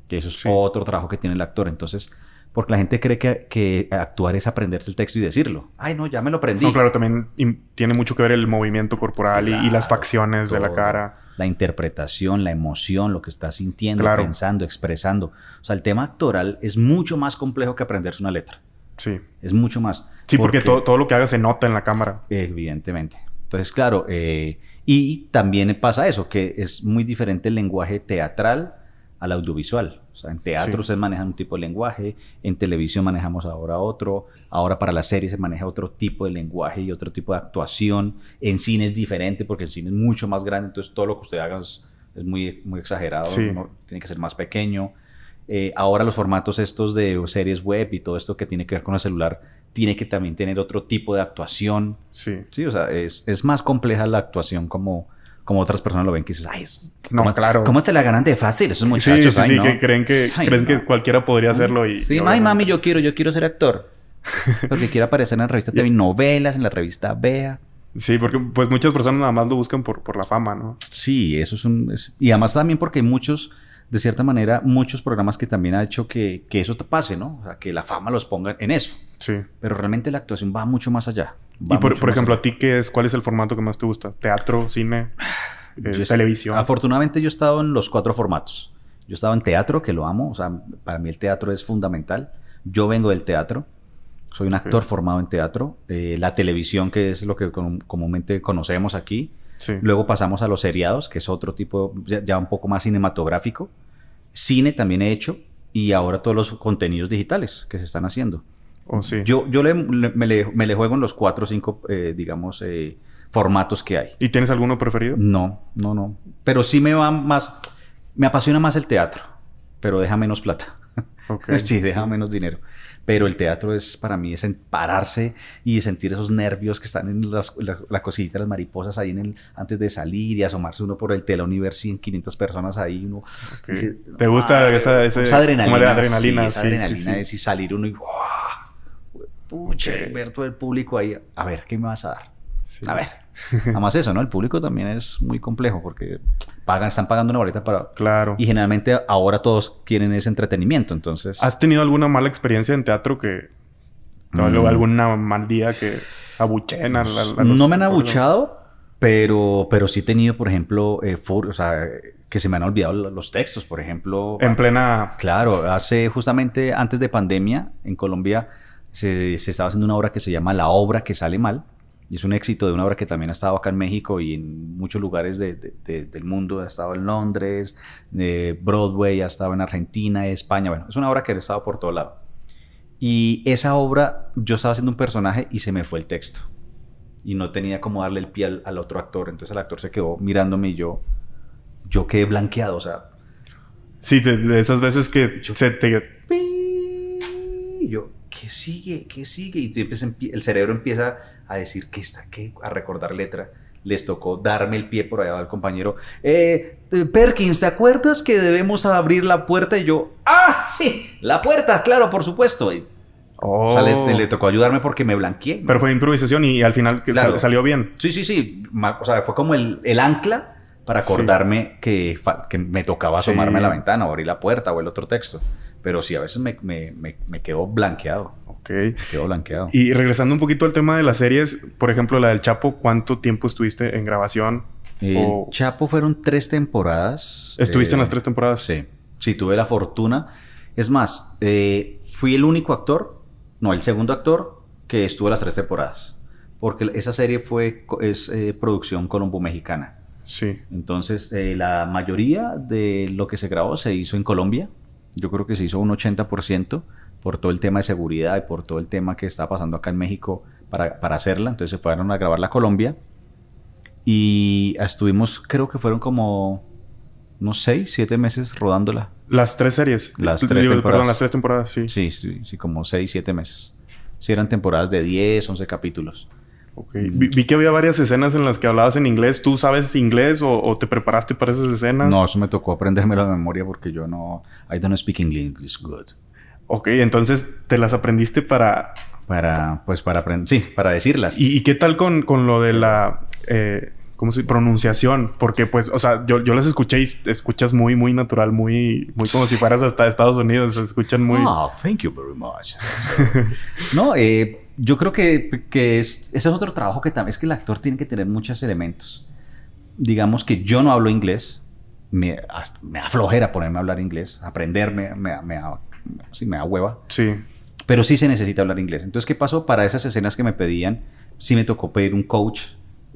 Que eso es otro trabajo que tiene el actor. Entonces, porque la gente cree que, actuar es aprenderse el texto y decirlo. Ay, no, ya me lo aprendí. No, claro, también tiene mucho que ver el movimiento corporal y, las facciones de la cara la interpretación, la emoción, lo que está sintiendo, pensando, expresando. O sea, el tema actoral es mucho más complejo que aprenderse una letra. Sí. Es mucho más. Sí, porque, todo, todo, lo que haga se nota en la cámara. Evidentemente. Entonces, claro, eh, y también pasa eso, que es muy diferente el lenguaje teatral al audiovisual. O sea, en teatro se maneja un tipo de lenguaje, en televisión manejamos ahora otro, ahora para la serie se maneja otro tipo de lenguaje y otro tipo de actuación. En cine es diferente porque el cine es mucho más grande, entonces todo lo que usted haga es, muy, muy exagerado, tiene que ser más pequeño. Eh, ahora los formatos estos de series web y todo esto que tiene que ver con el celular, tiene que también tener otro tipo de actuación. Sí. Sí, o sea, es, es más compleja la actuación como como otras personas lo ven, que dices, ay, no, claro. ¿Cómo se la ganan de fácil esos muchachos? Sí, sí, sí, que creen que, creen que cualquiera podría hacerlo y... Sí, ay, mami, yo quiero, yo quiero ser actor. Porque quiere aparecer en la revista TV Novelas, en la revista Vea. Sí, porque pues muchas personas nada más lo buscan por, por la fama, ¿no? Sí, eso es un... y además también porque hay muchos, de cierta manera, muchos programas que también ha hecho que, que eso te pase, ¿no? O sea, que la fama los ponga en eso. Sí. Pero realmente la actuación va mucho más allá. Y por, por ejemplo, ¿a ti qué es? ¿Cuál es el formato que más te gusta? ¿Teatro, cine, eh, televisión? Afortunadamente yo he estado en los cuatro formatos. Yo he estado en teatro, que lo amo. O sea, para mí el teatro es fundamental. Yo vengo del teatro. Soy un actor formado en teatro. Eh, la televisión, que es lo que comúnmente conocemos aquí. Luego pasamos a los seriados, que es otro tipo, ya, un poco más cinematográfico. Cine también he hecho. Y ahora todos los contenidos digitales que se están haciendo. Oh, sí. Yo, yo me, le, juego en los cuatro o cinco, eh, digamos, eh, formatos que hay. ¿Y tienes alguno preferido? No, no, no. Pero sí me va más... Me apasiona más el teatro, pero deja menos plata. sí, deja menos dinero. Pero el teatro es para mí es pararse y sentir esos nervios que están en las, la, cosita, las mariposas ahí en el, antes de salir y asomarse uno por el telón y ver 100, 500 personas ahí. Uno, ¿Te gusta esa, esa, adrenalina? adrenalina. esa adrenalina es y salir uno y pucha, ver todo el público ahí. A ver, ¿qué me vas a dar? A ver. Nada más eso, ¿no? El público también es muy complejo porque pagan, están pagando una boleta para... Claro. Y generalmente ahora todos quieren ese entretenimiento, entonces... ¿Has tenido alguna mala experiencia en teatro que... No, mm. alguna mal día que abuchen a, No me han abuchado, pero, pero sí he tenido, por ejemplo, eh, o sea, que se me han olvidado los textos, por ejemplo. En plena... Claro, hace justamente antes de pandemia en Colombia se, se estaba haciendo una obra que se llama La obra que sale mal y es un éxito de una obra que también ha estado acá en México y en muchos lugares del mundo. Ha estado en Londres, de Broadway, ha estado en Argentina, España. Bueno, es una obra que ha estado por todo lado. Y esa obra, yo estaba haciendo un personaje y se me fue el texto. Y no tenía como darle el pie al, otro actor. Entonces el actor se quedó mirándome y yo, yo quedé blanqueado. O sea. Sí, de, esas veces que se te. Y yo, ¿qué sigue? ¿Qué sigue? Y el cerebro empieza a decir, ¿qué está? ¿Qué? A recordar letra. Les tocó darme el pie por allá al compañero. Eh, Perkins, ¿te acuerdas que debemos abrir la puerta? Y yo, ¡ah! Sí, la puerta, claro, por supuesto. O sea, le, oh. tocó ayudarme porque me blanqueé. Pero fue improvisación y, al final salió bien. Sí, sí, sí. O sea, fue como el, ancla para acordarme que, que, me tocaba asomarme a la ventana o abrir la puerta o el otro texto. Pero sí, a veces me, me, me, quedo blanqueado. Ok. quedo blanqueado. Y regresando un poquito al tema de las series, por ejemplo, la del Chapo, ¿cuánto tiempo estuviste en grabación? El Chapo fueron tres temporadas. ¿Estuviste en las eh, tres temporadas? Sí. Sí, tuve la fortuna. Es más, eh, fui el único actor, no, el segundo actor que estuvo las tres temporadas. Porque esa serie fue, es eh, producción colombo-mexicana. Sí. Entonces, la mayoría de lo que se grabó se hizo en Colombia. Yo creo que se hizo un 80% por todo el tema de seguridad y por todo el tema que está pasando acá en México para, para hacerla. Entonces se fueron a grabarla a Colombia. Y estuvimos, creo que fueron como unos 6, 7 meses rodándola. Las tres series. Las tres temporadas. Perdón, las tres temporadas, sí. Sí, sí, sí como 6, 7 meses. Sí, eran temporadas de 10, 11 capítulos. Okay. Vi, que había varias escenas en las que hablabas en inglés. ¿Tú sabes inglés o, te preparaste para esas escenas? No, eso me tocó aprendérmelo de memoria porque yo no... I don't speak English good. Ok, entonces te las aprendiste para... Para, pues para aprender... Sí, para decirlas. ¿Y, qué tal con, con, lo de la... Eh, ¿Cómo se Pronunciación. Porque, pues, o sea, yo, yo las escuché y escuchas muy, muy natural, muy, muy como si fueras hasta Estados Unidos. Se escuchan muy. Oh, thank you very much. no, eh, yo creo que, que ese es otro trabajo que también es que el actor tiene que tener muchos elementos. Digamos que yo no hablo inglés, me, me aflojera ponerme a hablar inglés, aprenderme, me, me, sí, me da hueva. Sí. Pero sí se necesita hablar inglés. Entonces, ¿qué pasó? Para esas escenas que me pedían, sí me tocó pedir un coach,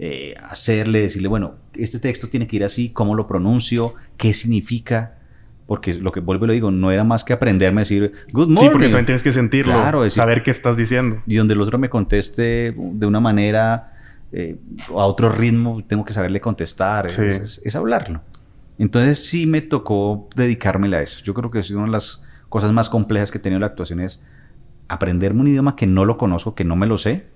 eh, hacerle, decirle, bueno, este texto tiene que ir así, cómo lo pronuncio, qué significa porque lo que vuelvo y lo digo, no era más que aprenderme a decir good morning. Sí, porque también tienes que sentirlo, claro, saber qué estás diciendo. Y donde el otro me conteste de una manera, eh, a otro ritmo, tengo que saberle contestar, es, hablarlo. Entonces sí me tocó dedicármela a eso. Yo creo que es una de las cosas más complejas que he tenido en la actuación es aprenderme un idioma que no lo conozco, que no me lo sé,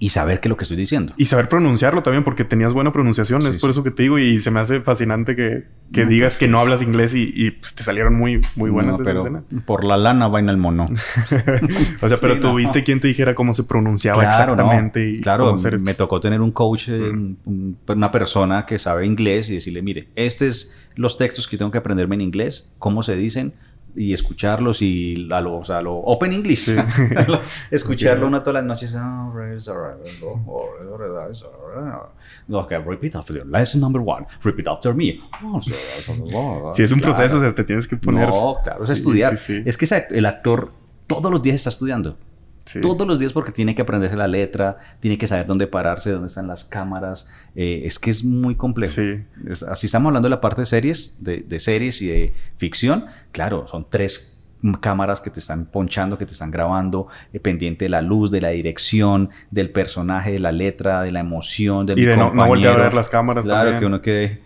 y saber qué es lo que estoy diciendo. Y saber pronunciarlo también, porque tenías buena pronunciación, es por eso que te digo, y se me hace fascinante que, que digas pues que no hablas inglés y, pues, te salieron muy, muy buenas. pero por la lana vaina el mono. o sea, pero tuviste quien te dijera cómo se pronunciaba exactamente. Y claro, me tocó tener un coach, eh, una persona que sabe inglés y decirle, mire, estos es los textos que tengo que aprenderme en inglés, cómo se dicen, y escucharlos y a lo, o sea, lo open English. Escucharlo una todas las noches. Okay, repeat after. Lesson number one. Repeat after me. Si es un proceso, o sea, te tienes que poner. No, claro, es estudiar. Es que el actor todos los días está estudiando. Todos los días porque tiene que aprenderse la letra, tiene que saber dónde pararse, dónde están las cámaras. Eh, es que es muy complejo. Sí. Así estamos hablando de la parte de series, de, series y de ficción. Claro, son tres cámaras que te están ponchando, que te están grabando, eh, pendiente de la luz, de la dirección, del personaje, de la letra, de la emoción, del Y de no, volver a ver las cámaras Claro, que uno quede...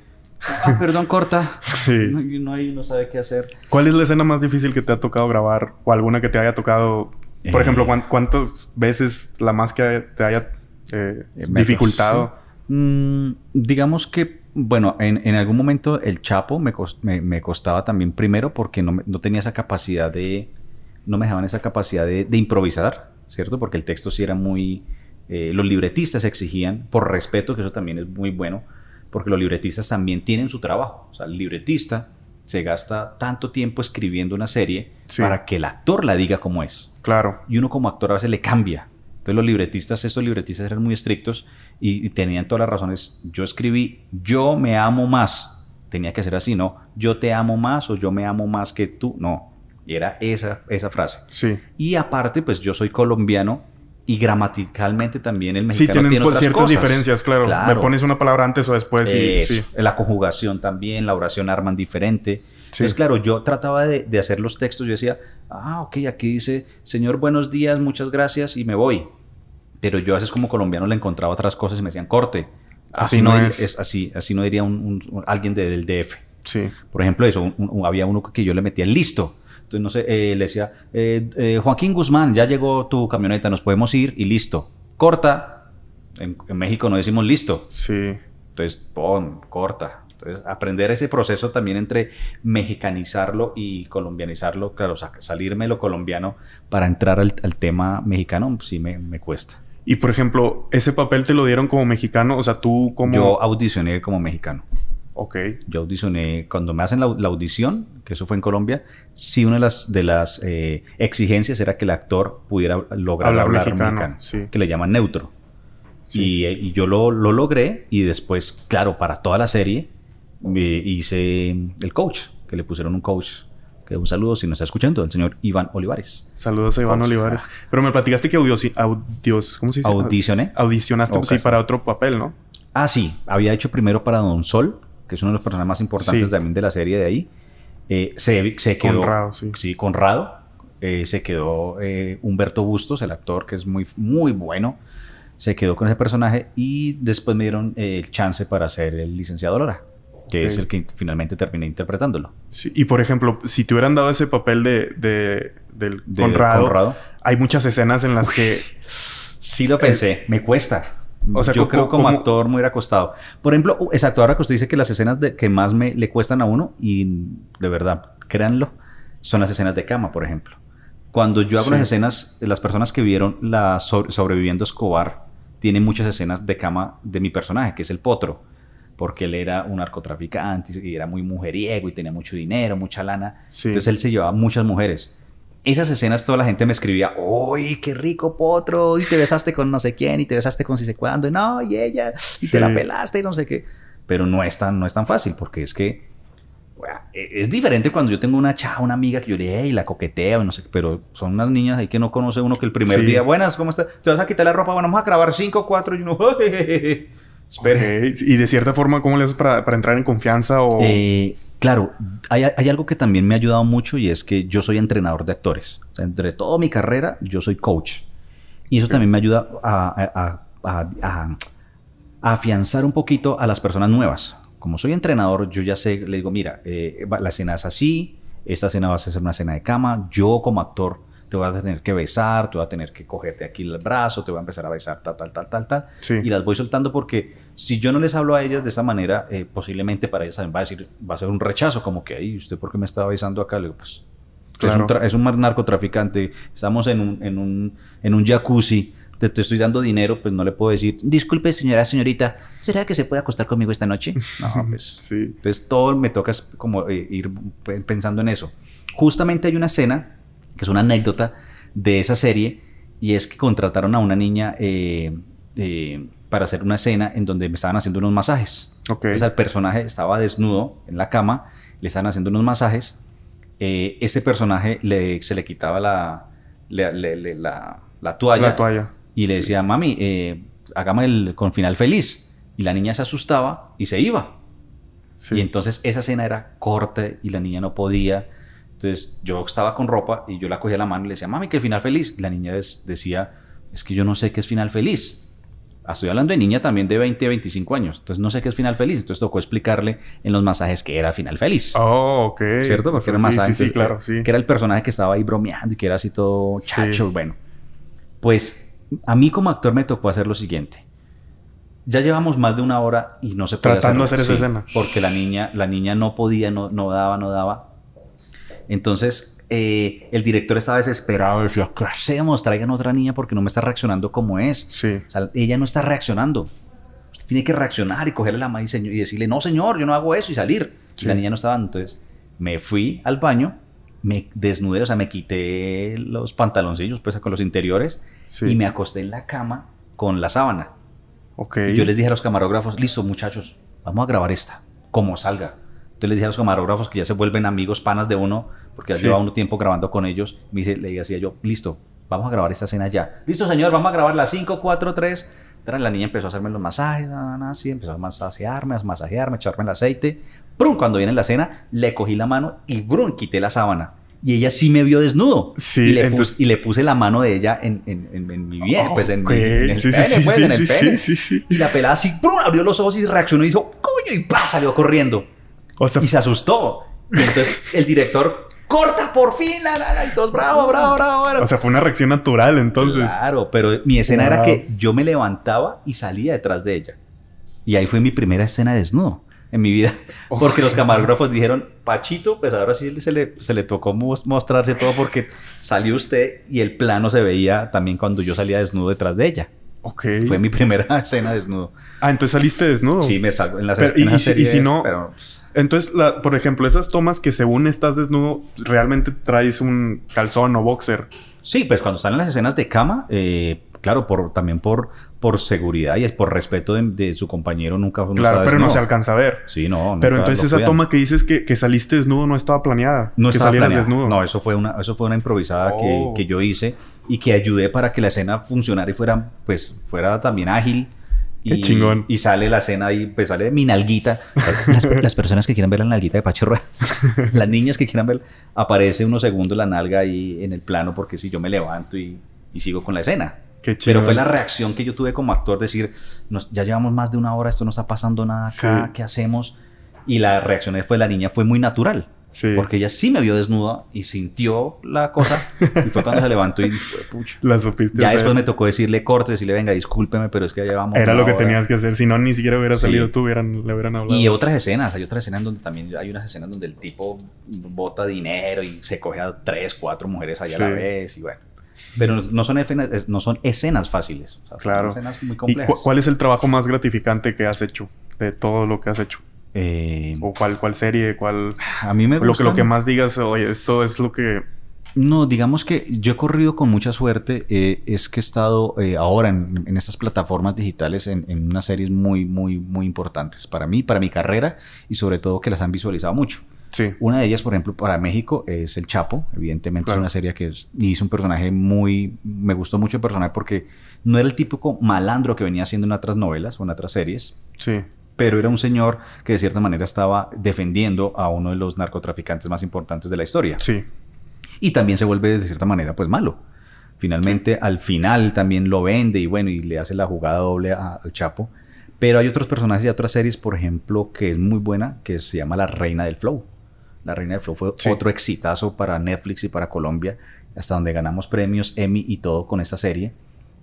Ah, perdón, corta. Sí. No, no sabe qué hacer. ¿Cuál es la escena más difícil que te ha tocado grabar? O alguna que te haya tocado por eh, ejemplo, ¿cuántas veces la más que te haya eh, dificultado? Mm, digamos que, bueno, en, algún momento el Chapo me, me, costaba también primero porque no, no, tenía esa capacidad de, no me dejaban esa capacidad de, improvisar, ¿cierto? Porque el texto sí era muy, eh, los libretistas exigían, por respeto, que eso también es muy bueno, porque los libretistas también tienen su trabajo. O sea, el libretista se gasta tanto tiempo escribiendo una serie para que el actor la diga como es. Claro. Y uno como actor a veces le cambia. Entonces los libretistas, estos libretistas eran muy estrictos y, tenían todas las razones. Yo escribí, yo me amo más. Tenía que ser así, ¿no? Yo te amo más o yo me amo más que tú. No. Era esa, esa frase. Sí. Y aparte, pues yo soy colombiano y gramaticalmente también el mexicano sí, tienen tiene ciertas diferencias, claro. Me pones una palabra antes o después. Y, sí. La conjugación también, la oración arman diferente. Entonces, claro, yo trataba de, de, hacer los textos, yo decía, ah, ok, aquí dice, Señor, buenos días, muchas gracias, y me voy. Pero yo a veces como colombiano le encontraba otras cosas y me decían, corte. Así, no es. Así, así no diría un, alguien del DF. Sí. Por ejemplo, eso, había uno que yo le metía listo. Entonces, no sé, eh, le decía, eh, eh, Joaquín Guzmán, ya llegó tu camioneta, nos podemos ir y listo. Corta. En, México no decimos listo. Sí. Entonces, pon, corta. Entonces, aprender ese proceso también entre mexicanizarlo y colombianizarlo, claro, salirme lo colombiano para entrar al, tema mexicano, sí me, me, cuesta. Y por ejemplo, ¿ese papel te lo dieron como mexicano? O sea, tú como... Yo audicioné como mexicano. Ok. Yo audicioné, cuando me hacen la, audición, que eso fue en Colombia, sí una de las, de las eh, exigencias era que el actor pudiera lograr hablar, mexicano, que le llaman neutro. Y, yo lo, logré y después, claro, para toda la serie hice el coach, que le pusieron un coach. Que un saludo si nos está escuchando, el señor Iván Olivares. Saludos a Iván Olivares. Pero me platicaste que audios, ¿cómo se dice? Audicioné. Audicionaste sí, para otro papel, ¿no? Ah, sí. Había hecho primero para Don Sol, que es uno de los personajes más importantes también de la serie de ahí. Eh, se, se, quedó. Conrado, sí. Sí, Conrado. Eh, se quedó eh, Humberto Bustos, el actor que es muy, muy bueno. Se quedó con ese personaje y después me dieron el chance para ser el licenciado Lora, que es el que finalmente terminé interpretándolo. Sí, y por ejemplo, si te hubieran dado ese papel de, de del Conrado, hay muchas escenas en las que. Sí lo pensé, me cuesta. O sea, yo creo como actor muy acostado. Por ejemplo, exacto, ahora que usted dice que las escenas de, que más me le cuestan a uno, y de verdad, créanlo, son las escenas de cama, por ejemplo. Cuando yo hago las escenas, las personas que vieron la sobreviviendo Escobar tienen muchas escenas de cama de mi personaje, que es el potro, porque él era un narcotraficante y era muy mujeriego y tenía mucho dinero, mucha lana. Entonces él se llevaba muchas mujeres esas escenas toda la gente me escribía, ¡Uy, qué rico potro! Y te besaste con no sé quién, y te besaste con si sé cuándo, y no, y ella, y te la pelaste, y no sé qué. Pero no es tan, no es tan fácil, porque es que e, es diferente cuando yo tengo una chava, una amiga que yo le, y la coqueteo, no sé, pero son unas niñas ahí que no conoce uno que el primer día, buenas, ¿cómo estás? Te vas a quitar la ropa, bueno, vamos a grabar cinco, cuatro, y uno, Espere. Y de cierta forma, ¿cómo le haces para, para entrar en confianza o...? Eh, Claro, hay, algo que también me ha ayudado mucho y es que yo soy entrenador de actores. O sea, entre toda mi carrera, yo soy coach. Y eso también me ayuda a, afianzar un poquito a las personas nuevas. Como soy entrenador, yo ya sé, le digo, mira, eh, la escena es así, esta escena va a ser una escena de cama. Yo como actor te vas a tener que besar, te voy a tener que cogerte aquí el brazo, te voy a empezar a besar, tal, tal, tal, tal, tal. Y las voy soltando porque si yo no les hablo a ellas de esa manera, eh, posiblemente para ellas también va a decir, va a ser un rechazo, como que, ay, ¿usted por qué me estaba besando acá? Le digo, pues, es, un narcotraficante, estamos en un, en un, en un jacuzzi, te, te, estoy dando dinero, pues no le puedo decir, disculpe señora, señorita, ¿será que se puede acostar conmigo esta noche? No, pues, sí. Entonces todo me toca como eh, ir pensando en eso. Justamente hay una escena que es una anécdota de esa serie, y es que contrataron a una niña eh, eh, para hacer una escena en donde me estaban haciendo unos masajes. Okay. Entonces el personaje estaba desnudo en la cama, le estaban haciendo unos masajes. Eh, ese personaje le, se le quitaba la, la, toalla, y le decía, mami, eh, el con final feliz. Y la niña se asustaba y se iba. Y entonces esa escena era corta y la niña no podía. Entonces yo estaba con ropa y yo la cogía la mano y le decía, mami, que el final feliz. Y la niña decía, es que yo no sé qué es final feliz. Estoy hablando de niña también de 20 a 25 años. Entonces no sé qué es final feliz. Entonces tocó explicarle en los masajes que era final feliz. Oh, ok. ¿Cierto? Porque era masaje. Sí, claro, sí. Que era el personaje que estaba ahí bromeando y que era así todo chacho. Bueno, pues a mí como actor me tocó hacer lo siguiente. Ya llevamos más de una hora y no se puede Tratando de hacer esa escena. Porque la niña, la niña no podía, no, no daba, no daba. Entonces, eh, el director estaba desesperado, decía, ¿qué hacemos? Traigan otra niña porque no me está reaccionando como es. Sí. O sea, ella no está reaccionando. Usted tiene que reaccionar y cogerle la mano y, decirle, no, señor, yo no hago eso y salir. Y la niña no estaba. Entonces, me fui al baño, me desnudé, o sea, me quité los pantaloncillos, pues, con los interiores y me acosté en la cama con la sábana. Ok. Y yo les dije a los camarógrafos, listo, muchachos, vamos a grabar esta, como salga. Entonces les dije a los camarógrafos que ya se vuelven amigos, panas de uno, porque ya lleva uno tiempo grabando con ellos. Me dice, le decía yo, listo, vamos a grabar esta escena ya. Listo, señor, vamos a grabar las 5, 4, 3. La niña empezó a hacerme los masajes, así, empezó a masajearme, a masajearme, a echarme el aceite. Brum, cuando viene la escena, le cogí la mano y brum, quité la sábana. Y ella sí me vio desnudo. Sí, y, le puse, y le puse la mano de ella en, en, en, mi bien, pues en, el sí, pene, pues, en el pene. Y la pelada así, brum, abrió los ojos y reaccionó y dijo, coño, y pa, salió corriendo y se asustó. Y entonces el director corta por fin, la, la, y todos bravo, bravo, bravo, O sea, fue una reacción natural entonces. Claro, pero mi escena era que yo me levantaba y salía detrás de ella. Y ahí fue mi primera escena desnudo en mi vida. Porque los camarógrafos dijeron, Pachito, pues ahora sí se le, se le tocó mostrarse todo porque salió usted y el plano se veía también cuando yo salía desnudo detrás de ella. Ok. Fue mi primera escena desnudo. Ah, entonces saliste desnudo. Sí, me salgo en las escenas. y, y, si no, pues, entonces, por ejemplo, esas tomas que según estás desnudo, realmente traes un calzón o boxer. Sí, pues cuando están en las escenas de cama, eh, claro, por, también por, por seguridad y por respeto de, su compañero, nunca Claro, pero no se alcanza a ver. Sí, no. Pero entonces esa toma que dices que, que, saliste desnudo no estaba planeada. No que salieras desnudo. No, eso fue una, eso fue una improvisada que, oh. que yo hice y que ayudé para que la escena funcionara y fuera, pues, fuera también ágil. Qué y, chingón. Y sale la escena ahí, pues sale mi nalguita. Las, personas que quieran ver la nalguita de Pacho las niñas que quieran ver, aparece unos segundos la nalga ahí en el plano, porque si yo me levanto y, y sigo con la escena. Qué Pero fue la reacción que yo tuve como actor, decir, nos, ya llevamos más de una hora, esto no está pasando nada acá, ¿qué hacemos? Y la reacción fue la niña, fue muy natural. Porque ella sí me vio desnuda y sintió la cosa. y fue cuando se levantó y pucha. La supiste. Ya después me tocó decirle corte, decirle, venga, discúlpeme, pero es que ya llevamos. Era lo que tenías que hacer. Si no, ni siquiera hubiera salido tú, hubieran, le hubieran hablado. Y otras escenas. Hay otras escenas donde también hay unas escenas donde el tipo bota dinero y se coge a tres, cuatro mujeres allá a la vez. Y bueno. Pero no son, escenas, no son escenas fáciles. claro. Son escenas muy complejas. ¿Y cuál es el trabajo más gratificante que has hecho de todo lo que has hecho? Eh, ¿O cuál, cuál serie? ¿Cuál...? A mí me gusta... Lo que, lo que más digas, oye, esto es lo que... No, digamos que yo he corrido con mucha suerte. Eh, es que he estado eh, ahora en, en, estas plataformas digitales en, en, unas series muy, muy, muy importantes para mí, para mi carrera y sobre todo que las han visualizado mucho. Sí. Una de ellas, por ejemplo, para México es El Chapo. Evidentemente es una serie que es, hizo un personaje muy... Me gustó mucho el personaje porque no era el típico malandro que venía haciendo en otras novelas o en otras series. Sí pero era un señor que de cierta manera estaba defendiendo a uno de los narcotraficantes más importantes de la historia. Sí. Y también se vuelve de cierta manera pues malo. Finalmente al final también lo vende y bueno, y le hace la jugada doble al Chapo. Pero hay otros personajes y otras series, por ejemplo, que es muy buena, que se llama La Reina del Flow. La Reina del Flow fue otro exitazo para Netflix y para Colombia, hasta donde ganamos premios Emmy y todo con esta serie.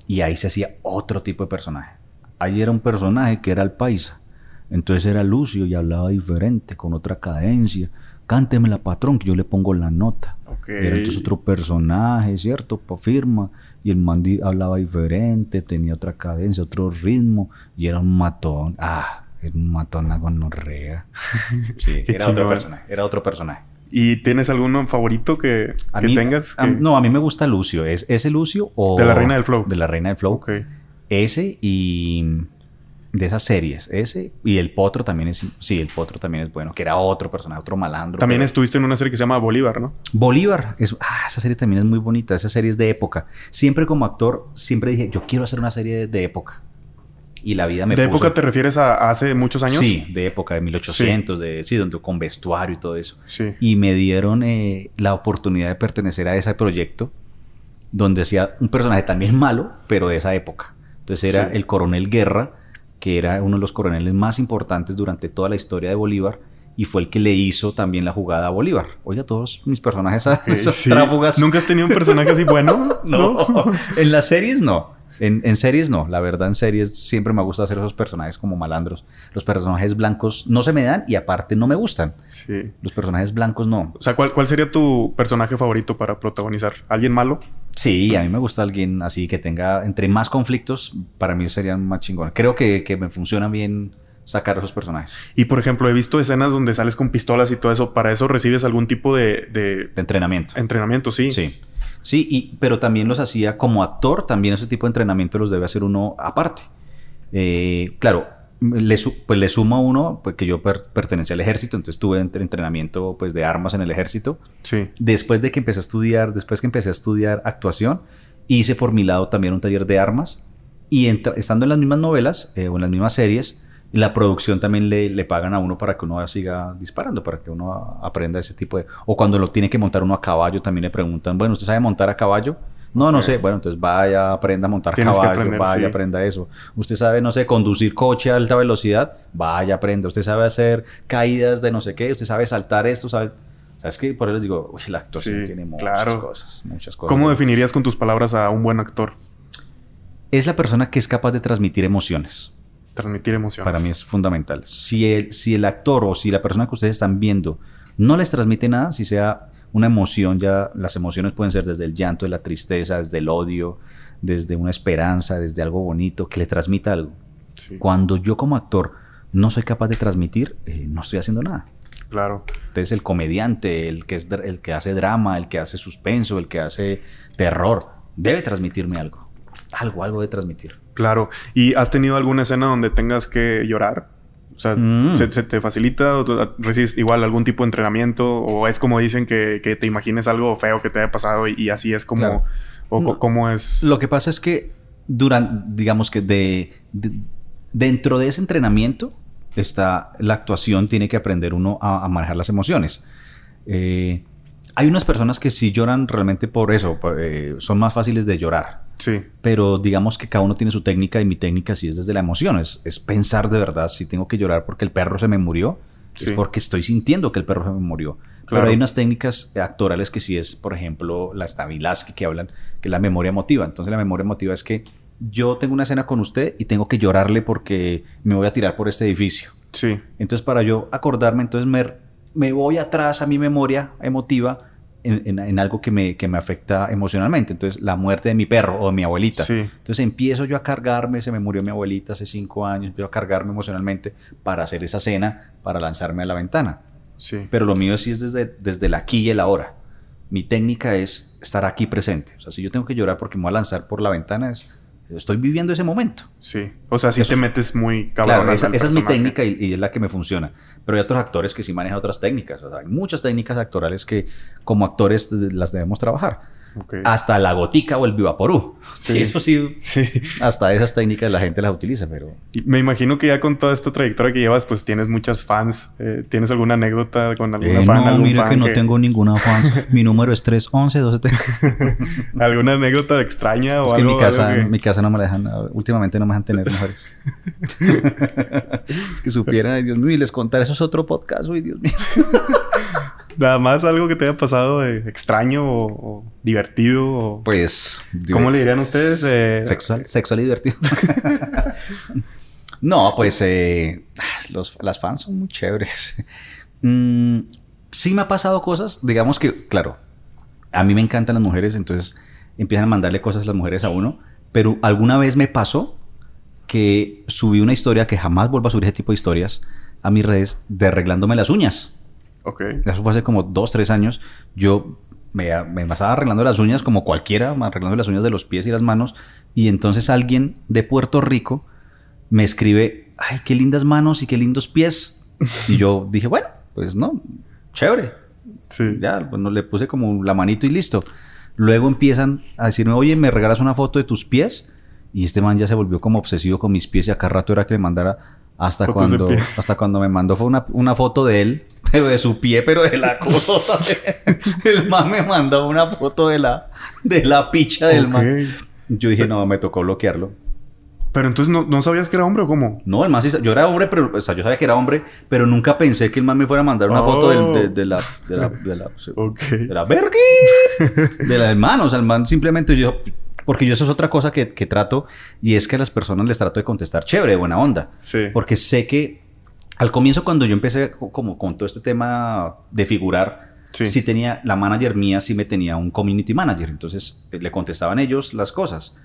Y ahí se hacía otro tipo de personaje. Ahí era un personaje que era el paisa. Entonces era Lucio y hablaba diferente, con otra cadencia. Cánteme la patrón, que yo le pongo la nota. Era entonces otro personaje, ¿cierto? firma. Y el man hablaba diferente, tenía otra cadencia, otro ritmo. Y era un matón. Ah, era un matón gonorrea. sí, era otro personaje. Era otro personaje. ¿Y tienes alguno favorito que, tengas? no, a mí me gusta Lucio. ¿Es ese Lucio o...? De la Reina del Flow. De la Reina del Flow. Ok. Ese y de esas series. Ese y el Potro también es. Sí, el Potro también es bueno, que era otro personaje, otro malandro. También estuviste en una serie que se llama Bolívar, ¿no? Bolívar. Es, ah, esa serie también es muy bonita. Esa serie es de época. Siempre como actor, siempre dije, yo quiero hacer una serie de, época. Y la vida me ¿De época te refieres a, hace muchos años? Sí, de época, de 1800, de, sí, donde, con vestuario y todo eso. Sí. Y me dieron eh, la oportunidad de pertenecer a ese proyecto donde hacía un personaje también malo, pero de esa época. Entonces era el coronel Guerra, que era uno de los coroneles más importantes durante toda la historia de Bolívar y fue el que le hizo también la jugada a Bolívar. Oye, todos mis personajes tráfugas. ¿Nunca has tenido un personaje así bueno? no, en las series no. En, series no, la verdad en series siempre me gusta hacer esos personajes como malandros. Los personajes blancos no se me dan y aparte no me gustan. Sí. Los personajes blancos no. O sea, ¿cuál, cuál sería tu personaje favorito para protagonizar? ¿Alguien malo? Sí, a mí me gusta alguien así que tenga entre más conflictos, para mí serían más chingones. Creo que, que me funciona bien sacar esos personajes. Y por ejemplo, he visto escenas donde sales con pistolas y todo eso. ¿Para eso recibes algún tipo de, de... entrenamiento? Entrenamiento, sí. Sí. Sí, y, pero también los hacía como actor, también ese tipo de entrenamiento los debe hacer uno aparte. Eh, claro, le, pues le suma uno, pues que yo pertenecía al ejército, entonces tuve entrenamiento pues de armas en el ejército. Sí. Después de que empecé a estudiar, después que empecé a estudiar actuación, hice por mi lado también un taller de armas y estando en las mismas novelas eh, o en las mismas series, la producción también le, le, pagan a uno para que uno siga disparando, para que uno aprenda ese tipo de... O cuando lo tiene que montar uno a caballo, también le preguntan, bueno, ¿usted sabe montar a caballo? No, no sé. Bueno, entonces vaya, aprenda a montar caballo, vaya, aprenda eso. Usted sabe, no sé, conducir coche a alta velocidad, vaya, aprenda. Usted sabe hacer caídas de no sé qué, usted sabe saltar esto, sabe... ¿Sabes qué? Por eso les digo, uy, la actuación tiene muchas cosas, muchas cosas. ¿Cómo definirías con tus palabras a un buen actor? Es la persona que es capaz de transmitir emociones transmitir emociones. Para mí es fundamental. Si el, si el actor o si la persona que ustedes están viendo no les transmite nada, si sea una emoción, ya las emociones pueden ser desde el llanto, de la tristeza, desde el odio, desde una esperanza, desde algo bonito, que le transmita algo. Cuando yo como actor no soy capaz de transmitir, eh, no estoy haciendo nada. Claro. Entonces el comediante, el que, es, el que hace drama, el que hace suspenso, el que hace terror, debe transmitirme algo. Algo, algo de transmitir. Claro. ¿Y has tenido alguna escena donde tengas que llorar? O sea, mm. ¿se, te facilita o recibes igual algún tipo de entrenamiento? ¿O es como dicen que, te imagines algo feo que te haya pasado y, así es como... ¿O cómo es...? Lo que pasa es que durante, digamos que de, dentro de ese entrenamiento está la actuación, tiene que aprender uno a, manejar las emociones. Eh, hay unas personas que sí lloran realmente por eso, eh, son más fáciles de llorar. Sí. Pero digamos que cada uno tiene su técnica y mi técnica sí es desde la emoción. Es, pensar de verdad si tengo que llorar porque el perro se me murió. Es porque estoy sintiendo que el perro se me murió. Pero hay unas técnicas actorales que sí es, por ejemplo, la Stavilaski que hablan, que es la memoria emotiva. Entonces la memoria emotiva es que yo tengo una escena con usted y tengo que llorarle porque me voy a tirar por este edificio. Sí. Entonces para yo acordarme, entonces me, me voy atrás a mi memoria emotiva en, algo que me, que me, afecta emocionalmente. Entonces, la muerte de mi perro o de mi abuelita. Entonces, empiezo yo a cargarme, se me murió mi abuelita hace cinco años, empiezo a cargarme emocionalmente para hacer esa cena, para lanzarme a la ventana. Sí. Pero lo mío sí es desde, desde el aquí y el ahora. Mi técnica es estar aquí presente. O sea, si yo tengo que llorar porque me voy a lanzar por la ventana, es estoy viviendo ese momento. Sí. O sea, si te metes muy cabrón. Claro, esa, es mi técnica y, es la que me funciona. Pero hay otros actores que sí manejan otras técnicas. O sea, hay muchas técnicas actorales que como actores las debemos trabajar. Hasta la gotica o el vivaporú. Sí, eso sí, sí, Hasta esas técnicas la gente las utiliza, pero... me imagino que ya con toda esta trayectoria que llevas, pues tienes muchas fans. Eh, ¿Tienes alguna anécdota con alguna eh, fan? No, mire que, no tengo ninguna fans. mi número es 311 ¿Alguna anécdota extraña o es que algo? En mi casa, mi casa no me dejan... Últimamente no me dejan tener mujeres. es que supieran, Dios mío, y les contar eso es otro podcast, uy, Dios mío. Nada más algo que te haya pasado de extraño o, divertido. Pues. ¿Cómo le dirían ustedes? Eh, sexual, sexual y divertido. no, pues eh, las fans son muy chéveres. Mm, sí me ha pasado cosas, digamos que, claro, a mí me encantan las mujeres, entonces empiezan a mandarle cosas a las mujeres a uno, pero alguna vez me pasó que subí una historia que jamás vuelvo a subir ese tipo de historias a mis redes de arreglándome las uñas. Ok. Eso fue hace como dos, tres años. Yo me, me pasaba arreglando las uñas como cualquiera, arreglando las uñas de los pies y las manos. Y entonces alguien de Puerto Rico me escribe, ay, qué lindas manos y qué lindos pies. Y yo dije, bueno, pues no, chévere. Sí. Ya, pues no, le puse como la manito y listo. Luego empiezan a decirme, oye, ¿me regalas una foto de tus pies? Y este man ya se volvió como obsesivo con mis pies y acá rato era que le mandara hasta cuando, hasta cuando me mandó fue una, una, foto de él, pero de su pie, pero de la cosa. El man me mandó una foto de la, de la picha del man. Yo dije, no, me tocó bloquearlo. Pero entonces no, no sabías que era hombre o cómo? No, el man sí, yo era hombre, pero, o sea, yo sabía que era hombre, pero nunca pensé que el man me fuera a mandar una foto de, de, la, de la, de la, okay. de la verga, de la del man, o sea, el man simplemente yo, porque yo eso es otra cosa que, trato y es que a las personas les trato de contestar chévere, de buena onda. Sí. Porque sé que al comienzo cuando yo empecé como con todo este tema de figurar, sí. tenía, la manager mía sí me tenía un community manager, entonces le contestaban ellos las cosas.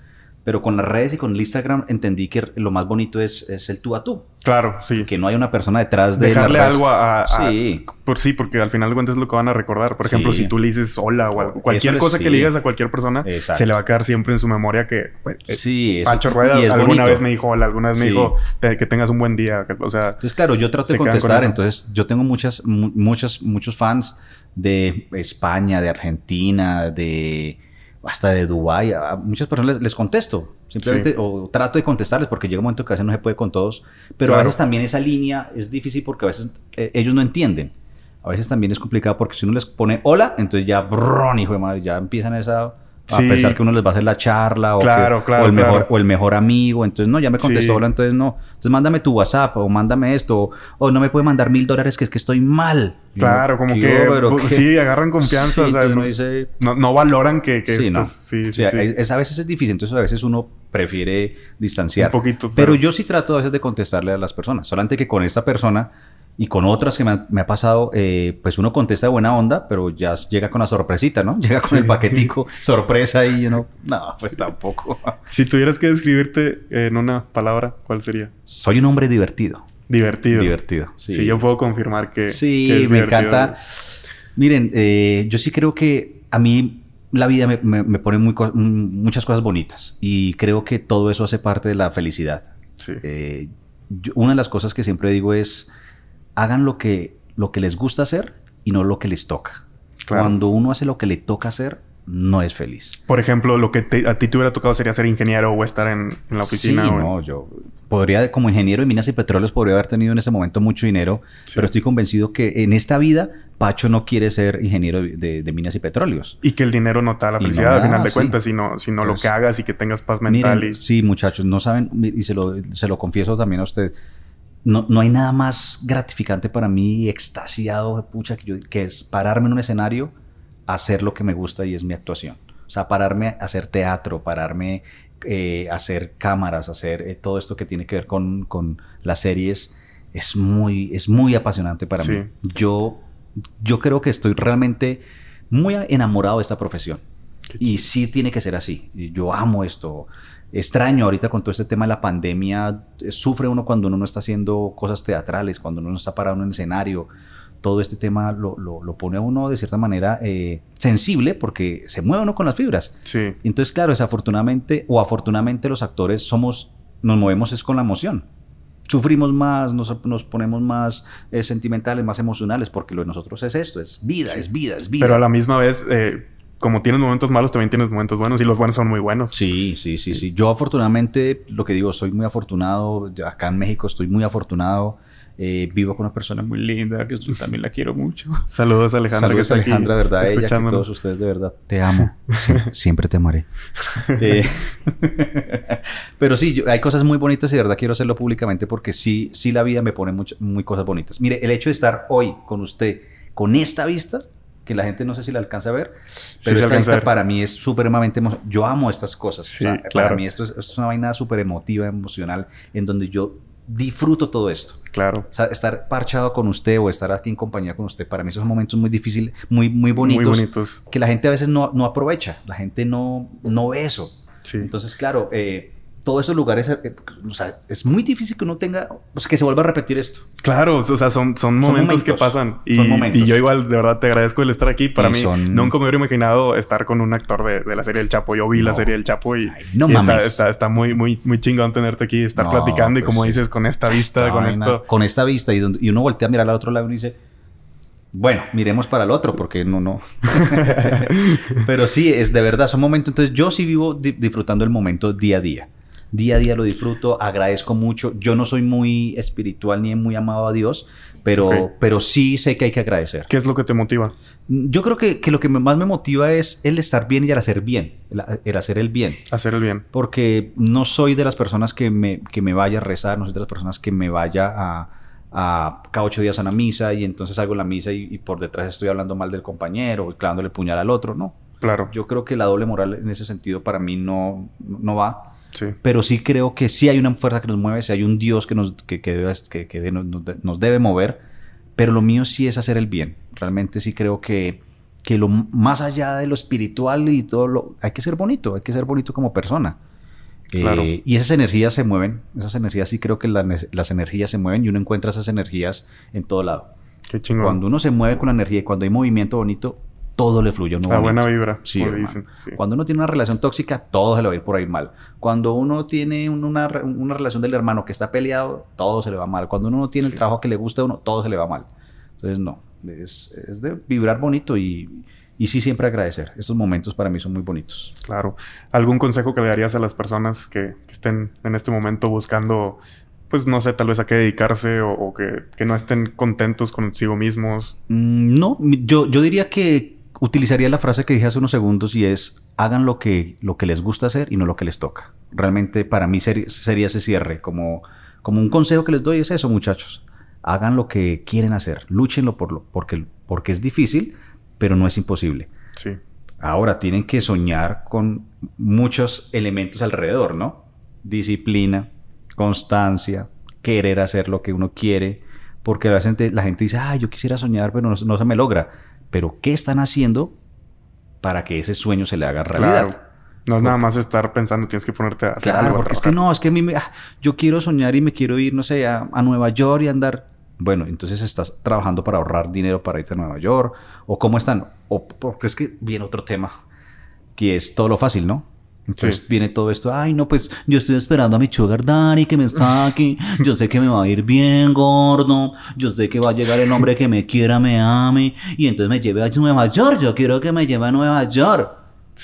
Pero con las redes y con el Instagram entendí que lo más bonito es, es el tú a tú. Claro, sí. Que no hay una persona detrás de... Dejarle algo a, Sí. Por sí, porque al final de cuentas es lo que van a recordar. Por ejemplo, si tú le dices hola o cualquier cosa que le digas a cualquier persona, se le va a quedar siempre en su memoria que... Pues, eh, sí, Pacho Rueda alguna vez me dijo hola, alguna vez me dijo que tengas un buen día. o sea... Entonces, claro, yo trato de contestar. entonces, yo tengo muchas, muchas, muchos fans de España, de Argentina, de hasta de Dubái, a muchas personas les, contesto, simplemente, o trato de contestarles porque llega un momento que a veces no se puede con todos, pero a veces también esa línea es difícil porque a veces eh, ellos no entienden. A veces también es complicado porque si uno les pone hola, entonces ya, brrrr, hijo de madre, ya empiezan esa a pesar que uno les va a hacer la charla o, el mejor o el mejor amigo entonces no ya me contestó hola entonces no entonces mándame tu WhatsApp o mándame esto o, no me puede mandar mil dólares que es que estoy mal claro como que sí agarran confianza o sea, no, dice... no, valoran que, que sí, no. sí, sí, Es, a veces es difícil entonces a veces uno prefiere distanciar. Un poquito pero... pero yo sí trato a veces de contestarle a las personas solamente que con esta persona y con otras que me ha, pasado, eh, pues uno contesta de buena onda, pero ya llega con la sorpresita, ¿no? Llega con el paquetico, sorpresa y uno, no, pues tampoco. si tuvieras que describirte en una palabra, ¿cuál sería? Soy un hombre divertido. Divertido. Divertido, sí. Sí, yo puedo confirmar que. Sí, me encanta. Miren, eh, yo sí creo que a mí la vida me, pone muy muchas cosas bonitas y creo que todo eso hace parte de la felicidad. Sí. Eh, una de las cosas que siempre digo es hagan lo que, lo que les gusta hacer y no lo que les toca. Cuando uno hace lo que le toca hacer, no es feliz. Por ejemplo, lo que a ti te hubiera tocado sería ser ingeniero o estar en, la oficina. Sí, no, yo podría, como ingeniero de minas y petróleos, podría haber tenido en ese momento mucho dinero, pero estoy convencido que en esta vida Pacho no quiere ser ingeniero de, minas y petróleos. Y que el dinero no te da la felicidad al final de cuentas, sino, sino lo que hagas y que tengas paz mental. Sí, muchachos, no saben, y se lo, se lo confieso también a usted no, no, hay nada más gratificante para mí, extasiado, pucha, que, yo, que es pararme en un escenario, hacer lo que me gusta y es mi actuación. O sea, pararme a hacer teatro, pararme eh, a hacer cámaras, hacer eh, todo esto que tiene que ver con, con, las series, es muy, es muy apasionante para mí. Yo, yo creo que estoy realmente muy enamorado de esta profesión. Y sí tiene que ser así. Yo amo esto extraño ahorita con todo este tema de la pandemia. Eh, sufre uno cuando uno no está haciendo cosas teatrales, cuando uno no está parado en un escenario. Todo este tema lo, lo, pone a uno de cierta manera eh, sensible porque se mueve uno con las fibras. Sí. Entonces, claro, desafortunadamente o afortunadamente los actores somos, nos movemos es con la emoción. Sufrimos más, nos, nos ponemos más eh, sentimentales, más emocionales, porque lo de nosotros es esto, es vida, es vida, es vida. Pero a la misma vez, como tienes momentos malos, también tienes momentos buenos y los buenos son muy buenos. Sí, sí, sí, sí. Yo afortunadamente, lo que digo, soy muy afortunado. Acá en México estoy muy afortunado. Eh, vivo con una persona muy linda que también la quiero mucho. Saludos Alejandra. Saludos Alejandra, verdad. Ella, que todos ustedes, de verdad. Te amo. siempre te amaré. Eh, pero sí, hay cosas muy bonitas y de verdad quiero hacerlo públicamente porque sí, sí la vida me pone muy cosas bonitas. Mire, el hecho de estar hoy con usted con esta vista, que la gente no sé si la alcanza a ver, pero esta vista para mí es supremamente emocional. Yo amo estas cosas. Para mí esto es, esto es una vaina súper emotiva, emocional, en donde yo disfruto todo esto. Claro. O sea, estar parchado con usted o estar aquí en compañía con usted, para mí son momentos muy difíciles, muy, muy bonitos. Muy bonitos. Que la gente a veces no, no aprovecha. La gente no, no ve eso. Sí. Entonces, claro, eh, todos esos lugares, eh, o sea, es muy difícil que uno tenga, que se vuelva a repetir esto. Claro, o sea, son, son, momentos, que pasan. Y, y, yo igual, de verdad, te agradezco el estar aquí. Para mí, nunca me hubiera imaginado estar con un actor de, de la serie El Chapo. Yo vi la serie El Chapo y, no está, está, muy, muy, muy chingón tenerte aquí, estar platicando y pues como dices, con esta vista, con esto. Con esta vista y, y uno voltea a mirar al otro lado y dice... Bueno, miremos para el otro, porque no, no. Pero sí, es de verdad, son momentos. Entonces, yo sí vivo disfrutando el momento día a día día a día lo disfruto, agradezco mucho. Yo no soy muy espiritual ni muy amado a Dios, pero, pero sí sé que hay que agradecer. ¿Qué es lo que te motiva? Yo creo que, lo que más me motiva es el estar bien y el hacer bien, el, hacer el bien. Hacer el bien. Porque no soy de las personas que me, que me vaya a rezar, no soy de las personas que me vaya a, a cada ocho días a una misa y entonces hago la misa y, por detrás estoy hablando mal del compañero o clavándole puñal al otro, no. Claro. Yo creo que la doble moral en ese sentido para mí no, no va. Pero sí creo que sí hay una fuerza que nos mueve, si hay un Dios que nos, que, que, debe, que, nos, debe mover, pero lo mío sí es hacer el bien. Realmente sí creo que, que lo más allá de lo espiritual y todo lo... Hay que ser bonito, hay que ser bonito como persona. Eh, y esas energías se mueven, esas energías sí creo que las energías se mueven y uno encuentra esas energías en todo lado. Qué chingón. Cuando uno se mueve con la energía y cuando hay movimiento bonito, todo le fluye. A buena vibra, sí, Cuando uno tiene una relación tóxica, todo se le va a ir por ahí mal. Cuando uno tiene una, relación del hermano que está peleado, todo se le va mal. Cuando uno no tiene el trabajo que le gusta a uno, todo se le va mal. Entonces, no, es, de vibrar bonito y, y sí siempre agradecer. Estos momentos para mí son muy bonitos. Claro. ¿Algún consejo que le darías a las personas que, estén en este momento buscando pues no sé, tal vez a qué dedicarse o, que, no estén contentos consigo mismos? Mm, no, yo, yo diría que utilizaría la frase que dije hace unos segundos y es hagan lo que, lo que les gusta hacer y no lo que les toca. Realmente para mí sería ese cierre, como, como un consejo que les doy es eso muchachos, hagan lo que quieren hacer, lúchenlo por lo, porque, porque es difícil, pero no es imposible. Sí. Ahora tienen que soñar con muchos elementos alrededor, ¿no? Disciplina, constancia, querer hacer lo que uno quiere, porque la gente, la gente dice, ah, yo quisiera soñar, pero no, no se me logra pero ¿qué están haciendo para que ese sueño se le haga realidad? No es nada más estar pensando, tienes que ponerte a hacer claro, porque es que no, es que a mí me, ah, yo quiero soñar y me quiero ir, no sé, a, Nueva York y andar. Bueno, entonces estás trabajando para ahorrar dinero para irte a Nueva York. ¿O cómo están? O porque es que viene otro tema, que es todo lo fácil, ¿no? Entonces viene todo esto, ay no, pues yo estoy esperando a mi sugar daddy que me saque, yo sé que me va a ir bien gordo, yo sé que va a llegar el hombre que me quiera, me ame, y entonces me lleve a Nueva York, yo quiero que me lleve a Nueva York.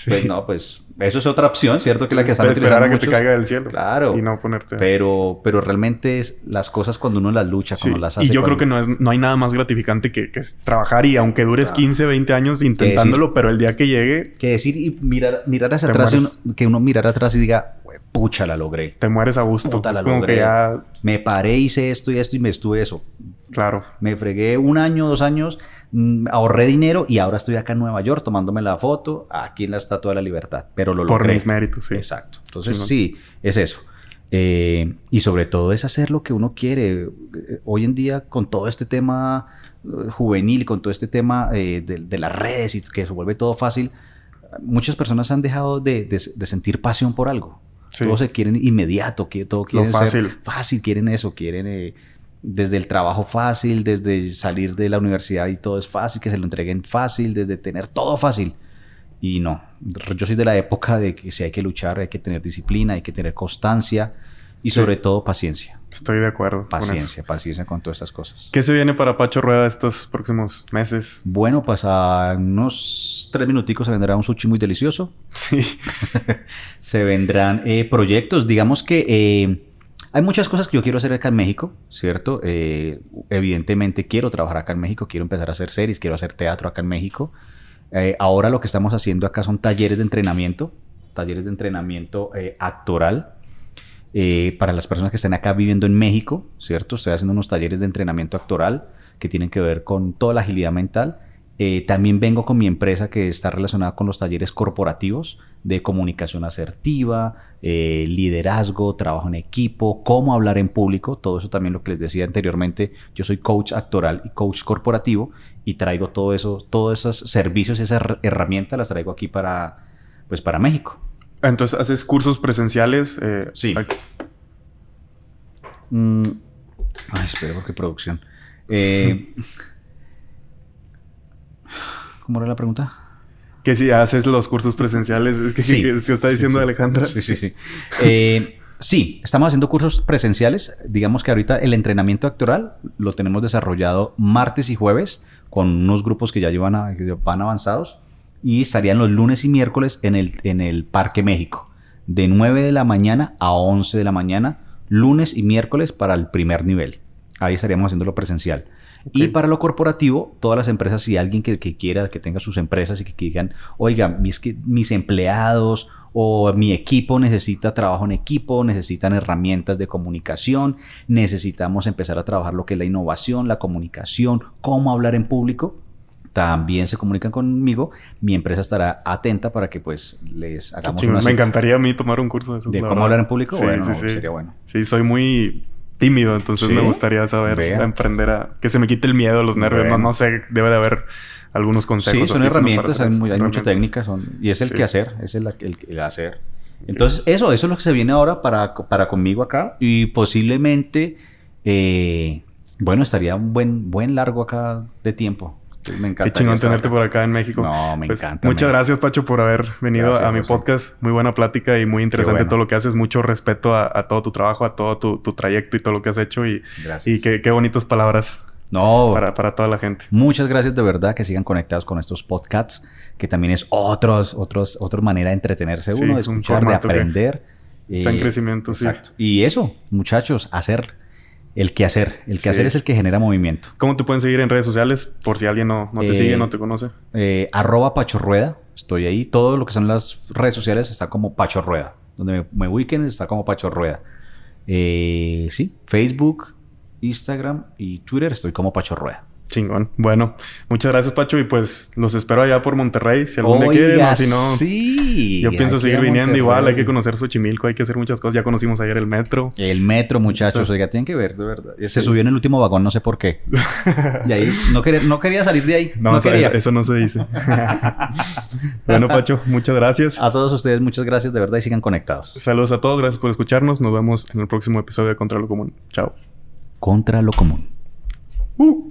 Pues no, pues eso es otra opción, ¿cierto? Que la que están esperar a que te caiga del cielo. Claro. Y no ponerte. Pero, pero realmente es las cosas cuando uno las lucha, cuando las hace. Y yo creo que no, es, no hay nada más gratificante que, trabajar y aunque dures 15, 20 años intentándolo, pero el día que llegue. Que decir y mirar, mirar hacia atrás, que uno mirar atrás y diga, pucha, la logré. Te mueres a gusto. Puta, la como que ya. Me paré, hice esto y esto y me estuve eso. Claro. Me fregué un año, dos años Mm, ahorré dinero y ahora estoy acá en Nueva York tomándome la foto aquí en la Estatua de la Libertad. Pero lo Por mis méritos, sí. Exacto. Entonces, sí, es eso. Eh, y sobre todo es hacer lo que uno quiere. Eh, hoy en día, con todo este tema eh, juvenil, con todo este tema de, las redes y que se vuelve todo fácil, muchas personas han dejado de, sentir pasión por algo. Todos se quieren inmediato, todo quieren fácil. ser fácil, quieren eso, quieren desde el trabajo fácil, desde salir de la universidad y todo es fácil, que se lo entreguen fácil, desde tener todo fácil. Y no, yo soy de la época de que si hay que luchar, hay que tener disciplina, hay que tener constancia y sobre todo paciencia. Estoy de acuerdo. Paciencia, paciencia con todas estas cosas. ¿Qué se viene para Pacho Rueda estos próximos meses? Bueno, pues a unos tres minuticos se vendrá un sushi muy delicioso. Sí. se vendrán eh, proyectos, digamos que... Eh, hay muchas cosas que yo quiero hacer acá en México, ¿cierto? Eh, evidentemente quiero trabajar acá en México, quiero empezar a hacer series, quiero hacer teatro acá en México. Ahora lo que estamos haciendo acá son talleres de entrenamiento, talleres de entrenamiento eh, para las personas que estén acá viviendo en México, ¿cierto? Estoy haciendo unos talleres de entrenamiento actoral que tienen que ver con toda la agilidad mental. Eh, también vengo con mi empresa que está relacionada con los talleres corporativos de comunicación asertiva, eh, liderazgo, trabajo en equipo, cómo hablar en público, todo eso también lo que les decía anteriormente, yo soy coach actoral y coach corporativo y traigo todo eso, todos esos servicios, esas herramientas las traigo aquí para, pues para México. Entonces, ¿haces cursos presenciales? Eh, sí. Mm, ay, espero, qué producción. Eh, ¿Cómo era la pregunta? Que si haces los cursos presenciales, es que, sí. que, está diciendo Alejandra. Sí, sí, sí. Eh, sí, estamos haciendo cursos presenciales. Digamos que ahorita el entrenamiento actoral lo tenemos desarrollado martes y jueves con unos grupos que ya llevan van avanzados y estarían los lunes y miércoles en el, en el Parque México, de 9 de la mañana a 11 de la mañana, lunes y miércoles para el primer nivel. Ahí estaríamos haciéndolo presencial. Y para lo corporativo, todas las empresas, si alguien que, quiera, que tenga sus empresas y que, digan, oiga, mis, mis empleados o mi equipo necesita trabajo en equipo, necesitan herramientas de comunicación, necesitamos empezar a trabajar lo que es la innovación, la comunicación, cómo hablar en público, también se comunican conmigo, mi empresa estará atenta para que pues les hagamos una... Me encantaría a mí tomar un curso de eso. ¿De cómo hablar en público? bueno, sería bueno. Sí, soy muy tímido, entonces me gustaría saber, emprender a... Que se me quite el miedo, los nervios, no, no sé, debe de haber algunos consejos. Sí, son herramientas, hay, muchas técnicas, y es el que hacer, es el, el, hacer. Entonces, eso, eso es lo que se viene ahora para, para conmigo acá, y posiblemente, eh, bueno, estaría un buen, buen largo acá de tiempo. Me encanta. Qué chingón tenerte por acá en México. No, me pues, encanta. Muchas gracias, Pacho, por haber venido a mi podcast. Muy buena plática y muy interesante todo lo que haces. Mucho respeto a, todo tu trabajo, a todo tu, trayecto y todo lo que has hecho. Y, y qué, qué bonitas palabras no. Para, para, toda la gente. Muchas gracias de verdad que sigan conectados con estos podcasts, que también es otros, otros, otra manera de entretenerse uno, de escuchar, de aprender. Está en crecimiento, exacto. Y eso, muchachos, hacer el que hacer. El que hacer es el que genera movimiento. ¿Cómo te pueden seguir en redes sociales? Por si alguien no, no te sigue, no te conoce. Eh, arroba Pacho Rueda. Estoy ahí. Todo lo que son las redes sociales está como Pacho Rueda. Donde me, me está como Pacho Rueda. Eh, sí, Facebook, Instagram y Twitter estoy como Pacho Rueda. Chingón. Bueno, muchas gracias, Pacho. Y pues los espero allá por Monterrey. Si algún día quieren, o si no. Sí. Yo pienso seguir viniendo igual. Hay que conocer Xochimilco, hay que hacer muchas cosas. Ya conocimos ayer el metro. El metro, muchachos. Oiga, tienen que ver, de verdad. Se subió en el último vagón, no sé por qué. y ahí no quería, no quería salir de ahí. No, quería. Eso, no se dice. bueno, Pacho, muchas gracias. A todos ustedes, muchas gracias de verdad y sigan conectados. Saludos a todos, gracias por escucharnos. Nos vemos en el próximo episodio de Contra lo Común. Chao contra lo común. Uh.